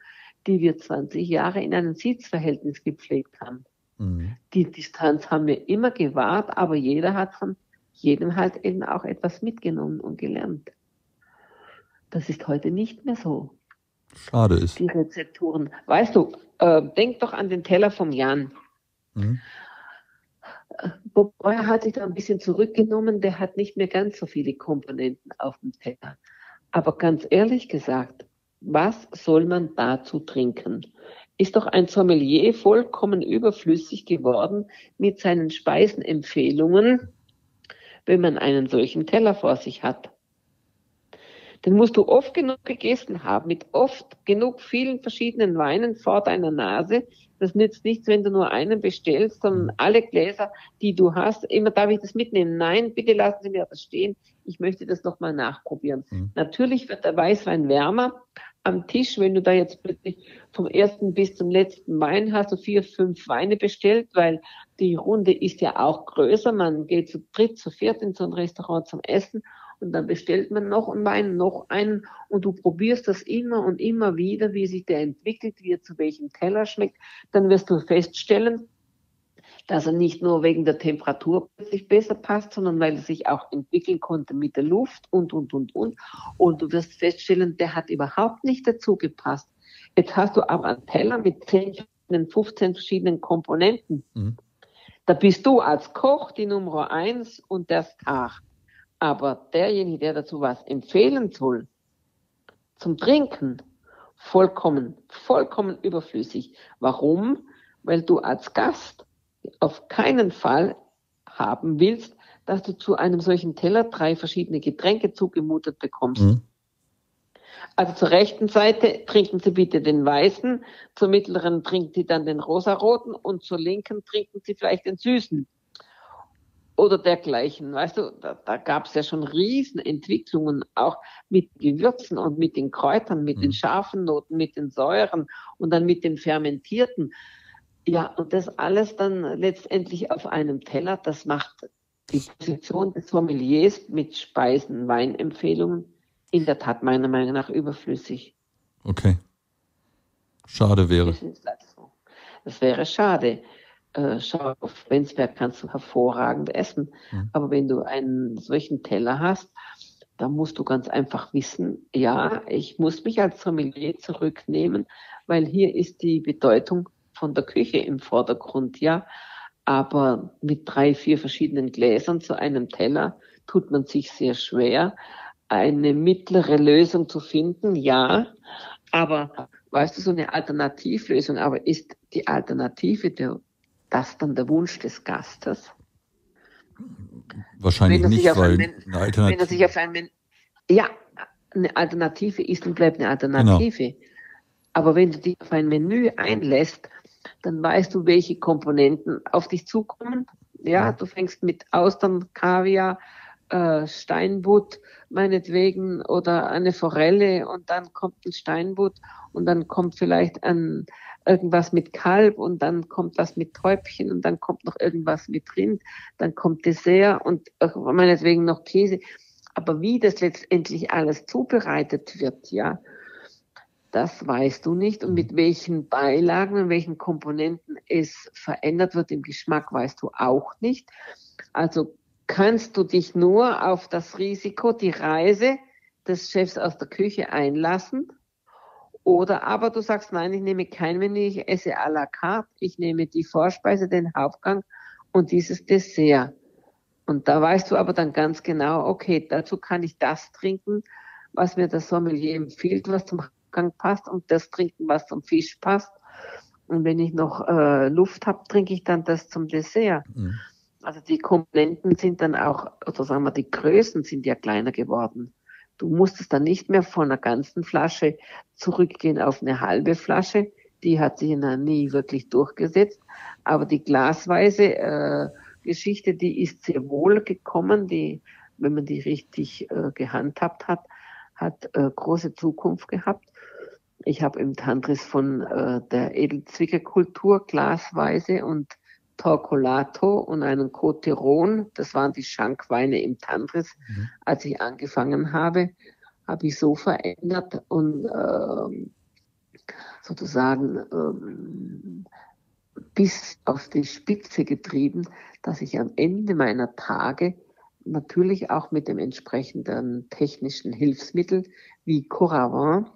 Speaker 3: die wir 20 Jahre in einem Sitzverhältnis gepflegt haben. Mhm. Die Distanz haben wir immer gewahrt, aber jeder hat von jedem halt eben auch etwas mitgenommen und gelernt. Das ist heute nicht mehr so.
Speaker 1: Schade ist.
Speaker 3: Die Rezepturen. Weißt du, äh, denk doch an den Teller vom Jan. Mhm. Bob Breuer hat sich da ein bisschen zurückgenommen, der hat nicht mehr ganz so viele Komponenten auf dem Teller. Aber ganz ehrlich gesagt, was soll man dazu trinken? Ist doch ein Sommelier vollkommen überflüssig geworden mit seinen Speisenempfehlungen, wenn man einen solchen Teller vor sich hat. Den musst du oft genug gegessen haben, mit oft genug vielen verschiedenen Weinen vor deiner Nase, das nützt nichts, wenn du nur einen bestellst, sondern alle Gläser, die du hast, immer darf ich das mitnehmen. Nein, bitte lassen Sie mir das stehen. Ich möchte das nochmal nachprobieren. Mhm. Natürlich wird der Weißwein wärmer am Tisch, wenn du da jetzt plötzlich vom ersten bis zum letzten Wein hast, du vier, fünf Weine bestellt, weil die Runde ist ja auch größer. Man geht zu dritt, zu viert in so ein Restaurant zum Essen und dann bestellt man noch einen noch einen und du probierst das immer und immer wieder, wie sich der entwickelt, wie er zu welchem Teller schmeckt. Dann wirst du feststellen, dass er nicht nur wegen der Temperatur plötzlich besser passt, sondern weil er sich auch entwickeln konnte mit der Luft und, und, und, und. Und du wirst feststellen, der hat überhaupt nicht dazu gepasst. Jetzt hast du aber einen Teller mit 10, 15 verschiedenen Komponenten. Mhm. Da bist du als Koch die Nummer eins und der Star. Aber derjenige, der dazu was empfehlen soll, zum Trinken, vollkommen, vollkommen überflüssig. Warum? Weil du als Gast auf keinen Fall haben willst, dass du zu einem solchen Teller drei verschiedene Getränke zugemutet bekommst. Mhm. Also zur rechten Seite trinken Sie bitte den weißen, zur mittleren trinken Sie dann den rosaroten und zur linken trinken Sie vielleicht den süßen oder dergleichen. Weißt du, da, da gab es ja schon Riesenentwicklungen, auch mit Gewürzen und mit den Kräutern, mit mhm. den scharfen Noten, mit den Säuren und dann mit den Fermentierten. Ja, und das alles dann letztendlich auf einem Teller, das macht die Position des Sommeliers mit Speisen, Weinempfehlungen in der Tat meiner Meinung nach überflüssig.
Speaker 1: Okay. Schade wäre.
Speaker 3: Das wäre schade äh, schau auf Wenzberg kannst du hervorragend essen. Mhm. Aber wenn du einen solchen Teller hast, dann musst du ganz einfach wissen, ja, ich muss mich als Sommelier zurücknehmen, weil hier ist die Bedeutung von der Küche im Vordergrund, ja. Aber mit drei, vier verschiedenen Gläsern zu einem Teller tut man sich sehr schwer, eine mittlere Lösung zu finden, ja. Aber weißt du, so eine Alternativlösung, aber ist die Alternative der das dann der Wunsch des Gastes?
Speaker 1: Wahrscheinlich nicht, weil
Speaker 3: ein, eine Alternative. Wenn er sich auf ein, ja, eine Alternative ist und bleibt eine Alternative. Genau. Aber wenn du dich auf ein Menü einlässt, dann weißt du, welche Komponenten auf dich zukommen. Ja, du fängst mit Austern, Kaviar, äh, Steinbutt meinetwegen oder eine Forelle und dann kommt ein Steinbutt und dann kommt vielleicht ein irgendwas mit Kalb und dann kommt was mit Täubchen und dann kommt noch irgendwas mit Rind, dann kommt Dessert und äh, meinetwegen noch Käse. Aber wie das letztendlich alles zubereitet wird, ja, das weißt du nicht. Und mit welchen Beilagen und welchen Komponenten es verändert wird im Geschmack, weißt du auch nicht. Also kannst du dich nur auf das Risiko, die Reise des Chefs aus der Küche einlassen Oder aber du sagst, nein, ich nehme kein Menü, ich esse à la carte, ich nehme die Vorspeise, den Hauptgang und dieses Dessert. Und da weißt du aber dann ganz genau, okay, dazu kann ich das trinken, was mir der Sommelier empfiehlt, was zum Hauptgang passt und das trinken, was zum Fisch passt. Und wenn ich noch äh, Luft habe, trinke ich dann das zum Dessert. Mhm. Also die Komponenten sind dann auch, oder sagen wir, die Größen sind ja kleiner geworden. Du musstest dann nicht mehr von einer ganzen Flasche zurückgehen auf eine halbe Flasche. Die hat sich ja nie wirklich durchgesetzt. Aber die glasweise äh, Geschichte, die ist sehr wohl gekommen. Die, wenn man die richtig äh, gehandhabt hat, hat äh, große Zukunft gehabt. Ich habe im Tantris von äh, der Edelzwickerkultur glasweise und Torcolato und einen Coteron, das waren die Schankweine im Tantris, mhm. als ich angefangen habe, habe ich so verändert und äh, sozusagen äh, bis auf die Spitze getrieben, dass ich am Ende meiner Tage natürlich auch mit dem entsprechenden technischen Hilfsmittel wie Coravin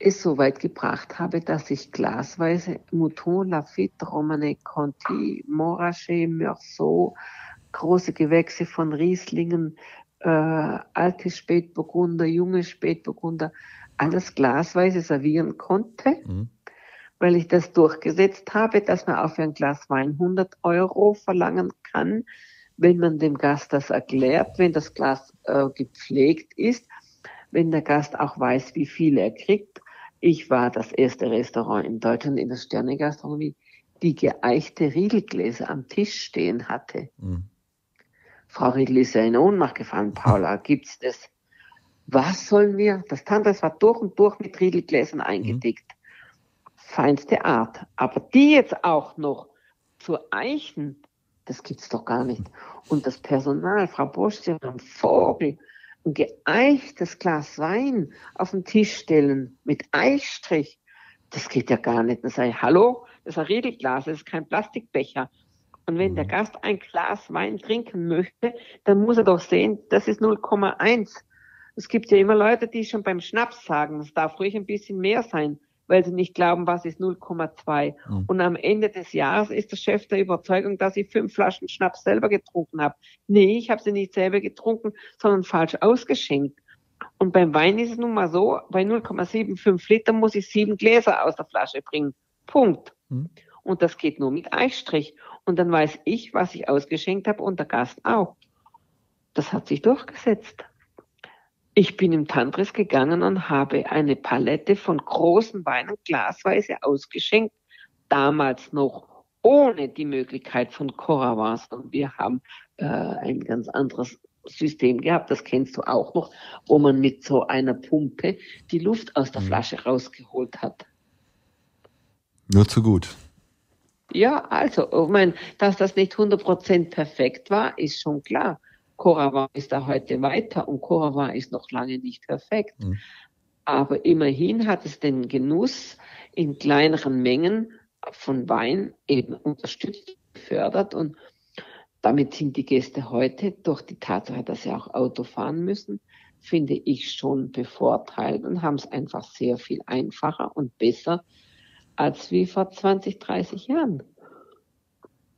Speaker 3: es so weit gebracht habe, dass ich glasweise Mouton, Lafitte, Romane Conti, Montrachet, Meursault, große Gewächse von Rieslingen, äh, alte Spätburgunder, junge Spätburgunder, alles glasweise servieren konnte, mhm. weil ich das durchgesetzt habe, dass man auch für ein Glas Wein 100 Euro verlangen kann, wenn man dem Gast das erklärt, wenn das Glas äh, gepflegt ist, wenn der Gast auch weiß, wie viel er kriegt ich war das erste Restaurant in Deutschland in der Sternegastronomie, die geeichte Riedelgläser am Tisch stehen hatte. Mhm. Frau Riedel ist ja in Ohnmacht gefallen. Paula, (laughs) gibt's das? Was sollen wir? Das Tantras war durch und durch mit Riedelgläsern eingedickt. Mhm. Feinste Art. Aber die jetzt auch noch zu eichen, das gibt's doch gar nicht. Und das Personal, Frau Bosch, Sie haben Vogel, ein geeichtes Glas Wein auf den Tisch stellen mit Eichstrich, das geht ja gar nicht. Dann sage ich, hallo, das ist ein Riedelglas, das ist kein Plastikbecher. Und wenn der mhm. Gast ein Glas Wein trinken möchte, dann muss er doch sehen, das ist 0,1. Es gibt ja immer Leute, die schon beim Schnaps sagen, es darf ruhig ein bisschen mehr sein weil sie nicht glauben, was ist 0,2. Mhm. Und am Ende des Jahres ist der Chef der Überzeugung, dass ich fünf Flaschen Schnaps selber getrunken habe. Nee, ich habe sie nicht selber getrunken, sondern falsch ausgeschenkt. Und beim Wein ist es nun mal so, bei 0,75 Liter muss ich sieben Gläser aus der Flasche bringen. Punkt. Mhm. Und das geht nur mit Eichstrich. Und dann weiß ich, was ich ausgeschenkt habe und der Gast auch. Das hat sich durchgesetzt. Ich bin im Tantris gegangen und habe eine Palette von großen Weinen glasweise ausgeschenkt, damals noch ohne die Möglichkeit von Coravas. Und wir haben äh, ein ganz anderes System gehabt, das kennst du auch noch, wo man mit so einer Pumpe die Luft aus der mhm. Flasche rausgeholt hat.
Speaker 1: Nur zu gut.
Speaker 3: Ja, also, ich meine, dass das nicht 100% perfekt war, ist schon klar. Coravan ist da heute weiter und Coravan ist noch lange nicht perfekt. Mhm. Aber immerhin hat es den Genuss in kleineren Mengen von Wein eben unterstützt, gefördert und damit sind die Gäste heute durch die Tatsache, dass sie auch Auto fahren müssen, finde ich schon bevorteilt und haben es einfach sehr viel einfacher und besser als wie vor 20, 30 Jahren.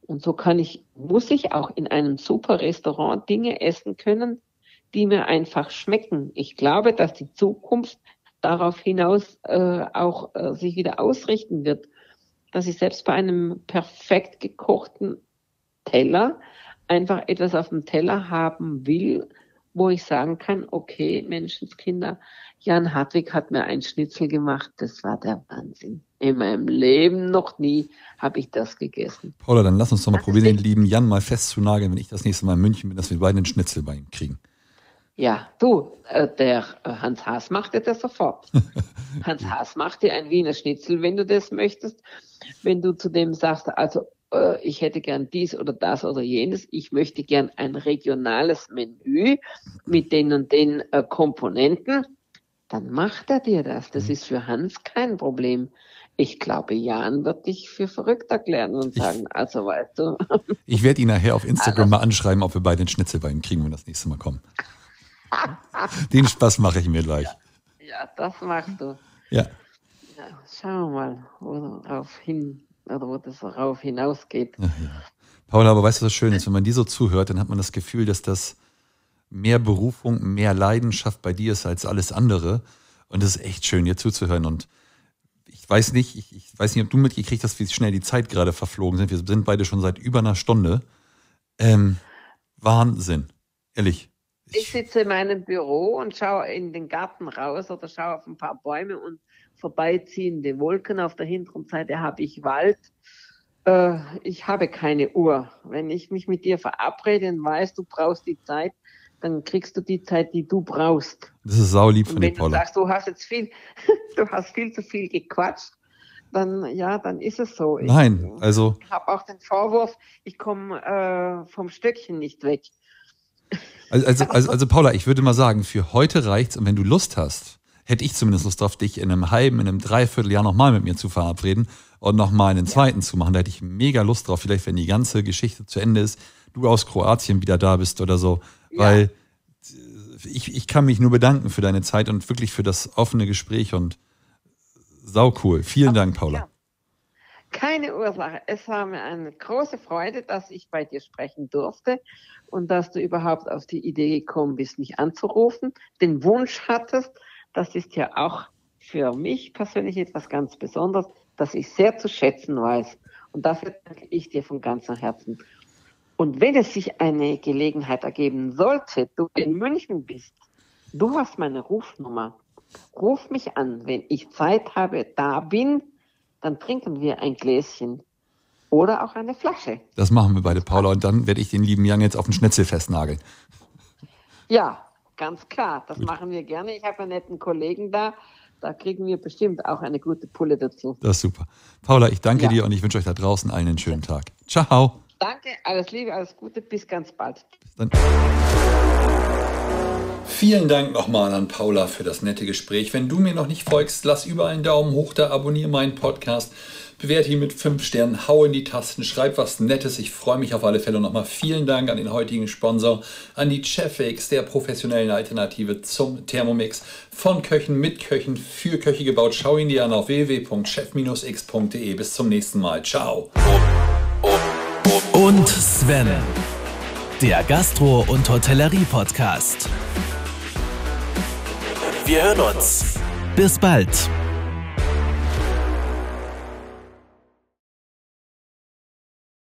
Speaker 3: Und so kann ich, muss ich auch in einem super Restaurant Dinge essen können, die mir einfach schmecken. Ich glaube, dass die Zukunft darauf hinaus äh, auch äh, sich wieder ausrichten wird, dass ich selbst bei einem perfekt gekochten Teller einfach etwas auf dem Teller haben will, wo ich sagen kann, okay, Menschenskinder, Jan Hartwig hat mir ein Schnitzel gemacht, das war der Wahnsinn. In meinem Leben noch nie habe ich das gegessen.
Speaker 1: Paula, dann lass uns doch mal das probieren, den lieben Jan mal festzunageln, wenn ich das nächste Mal in München bin, dass wir beide einen Schnitzel bei ihm kriegen.
Speaker 3: Ja, du, äh, der äh, Hans Haas macht dir das sofort. (laughs) Hans Haas macht dir ein Wiener Schnitzel, wenn du das möchtest. Wenn du zu dem sagst, also äh, ich hätte gern dies oder das oder jenes, ich möchte gern ein regionales Menü mit den und den äh, Komponenten, dann macht er dir das. Das mhm. ist für Hans kein Problem. Ich glaube, Jan wird dich für verrückt erklären und sagen, ich, also weißt du. (laughs)
Speaker 1: Ich werde ihn nachher auf Instagram also, mal anschreiben, ob wir beide den Schnitzel bei ihm kriegen, wenn wir das nächste Mal kommen. den Spaß mache ich mir gleich.
Speaker 3: Ja, ja, das machst du.
Speaker 1: Ja.
Speaker 3: ja schauen wir mal, worauf hin oder wo das darauf hinausgeht. Ja, ja.
Speaker 1: Paula, aber weißt du, was schön ist? Wenn man dir so zuhört, dann hat man das Gefühl, dass das mehr Berufung, mehr Leidenschaft bei dir ist als alles andere. Und es ist echt schön, dir zuzuhören. Und ich weiß nicht, ich, ich, weiß nicht, ob du mitgekriegt hast, wie schnell die Zeit gerade verflogen sind. Wir sind beide schon seit über einer Stunde. Ähm, Wahnsinn. Ehrlich.
Speaker 3: Ich sitze in meinem Büro und schaue in den Garten raus oder schaue auf ein paar Bäume und vorbeiziehende Wolken. Auf der hinteren Seite habe ich Wald. Äh, ich habe keine Uhr. Wenn ich mich mit dir verabrede und weiß, du brauchst die Zeit, dann kriegst du die Zeit, die du brauchst.
Speaker 1: Das ist saulieb von dir, Paula.
Speaker 3: Wenn du sagst, du hast jetzt viel, (laughs) du hast viel zu viel gequatscht, dann ja, dann ist es so.
Speaker 1: Nein,
Speaker 3: ich,
Speaker 1: also.
Speaker 3: Ich habe auch den Vorwurf, ich komme äh, vom Stöckchen nicht weg.
Speaker 1: Also, also, (laughs) also, also, Paula, ich würde mal sagen, für heute reicht's und wenn du Lust hast, hätte ich zumindest Lust drauf, dich in einem halben, in einem Dreivierteljahr nochmal mit mir zu verabreden und nochmal einen zweiten ja. zu machen. Da hätte ich mega Lust drauf, vielleicht wenn die ganze Geschichte zu Ende ist, du aus Kroatien wieder da bist oder so. Ja. Weil ich, ich kann mich nur bedanken für deine Zeit und wirklich für das offene Gespräch und sau cool. Vielen Dank, Paula. Ja.
Speaker 3: Keine Ursache. Es war mir eine große Freude, dass ich bei dir sprechen durfte und dass du überhaupt auf die Idee gekommen bist, mich anzurufen, den Wunsch hattest. Das ist ja auch für mich persönlich etwas ganz Besonderes, dass ich sehr zu schätzen weiß. Und dafür danke ich dir von ganzem Herzen. Und wenn es sich eine Gelegenheit ergeben sollte, du in München bist, du hast meine Rufnummer, ruf mich an, wenn ich Zeit habe, da bin, dann trinken wir ein Gläschen oder auch eine Flasche.
Speaker 1: Das machen wir beide, Paula, und dann werde ich den lieben Jan jetzt auf den Schnitzel festnageln.
Speaker 3: Ja, ganz klar, das machen wir gerne. Ich habe einen netten Kollegen da, da kriegen wir bestimmt auch eine gute Pulle dazu.
Speaker 1: Das ist super. Paula, ich danke ja. dir und ich wünsche euch da draußen allen einen schönen Tag. Ciao.
Speaker 3: Danke, alles Liebe, alles Gute, bis ganz bald. Bis dann.
Speaker 1: Vielen Dank nochmal an Paula für das nette Gespräch. Wenn du mir noch nicht folgst, lass überall einen Daumen hoch da, abonniere meinen Podcast, bewerte ihn mit 5 Sternen, hau in die Tasten, schreib was Nettes. Ich freue mich auf alle Fälle. Nochmal vielen Dank an den heutigen Sponsor, an die Chefix, der professionellen Alternative zum Thermomix. Von Köchen mit Köchen für Köche gebaut. Schau ihn dir an auf www.chef-x.de. Bis zum nächsten Mal. Ciao.
Speaker 2: Und Sven, der Gastro- und Hotellerie-Podcast. Wir hören uns. Bis bald.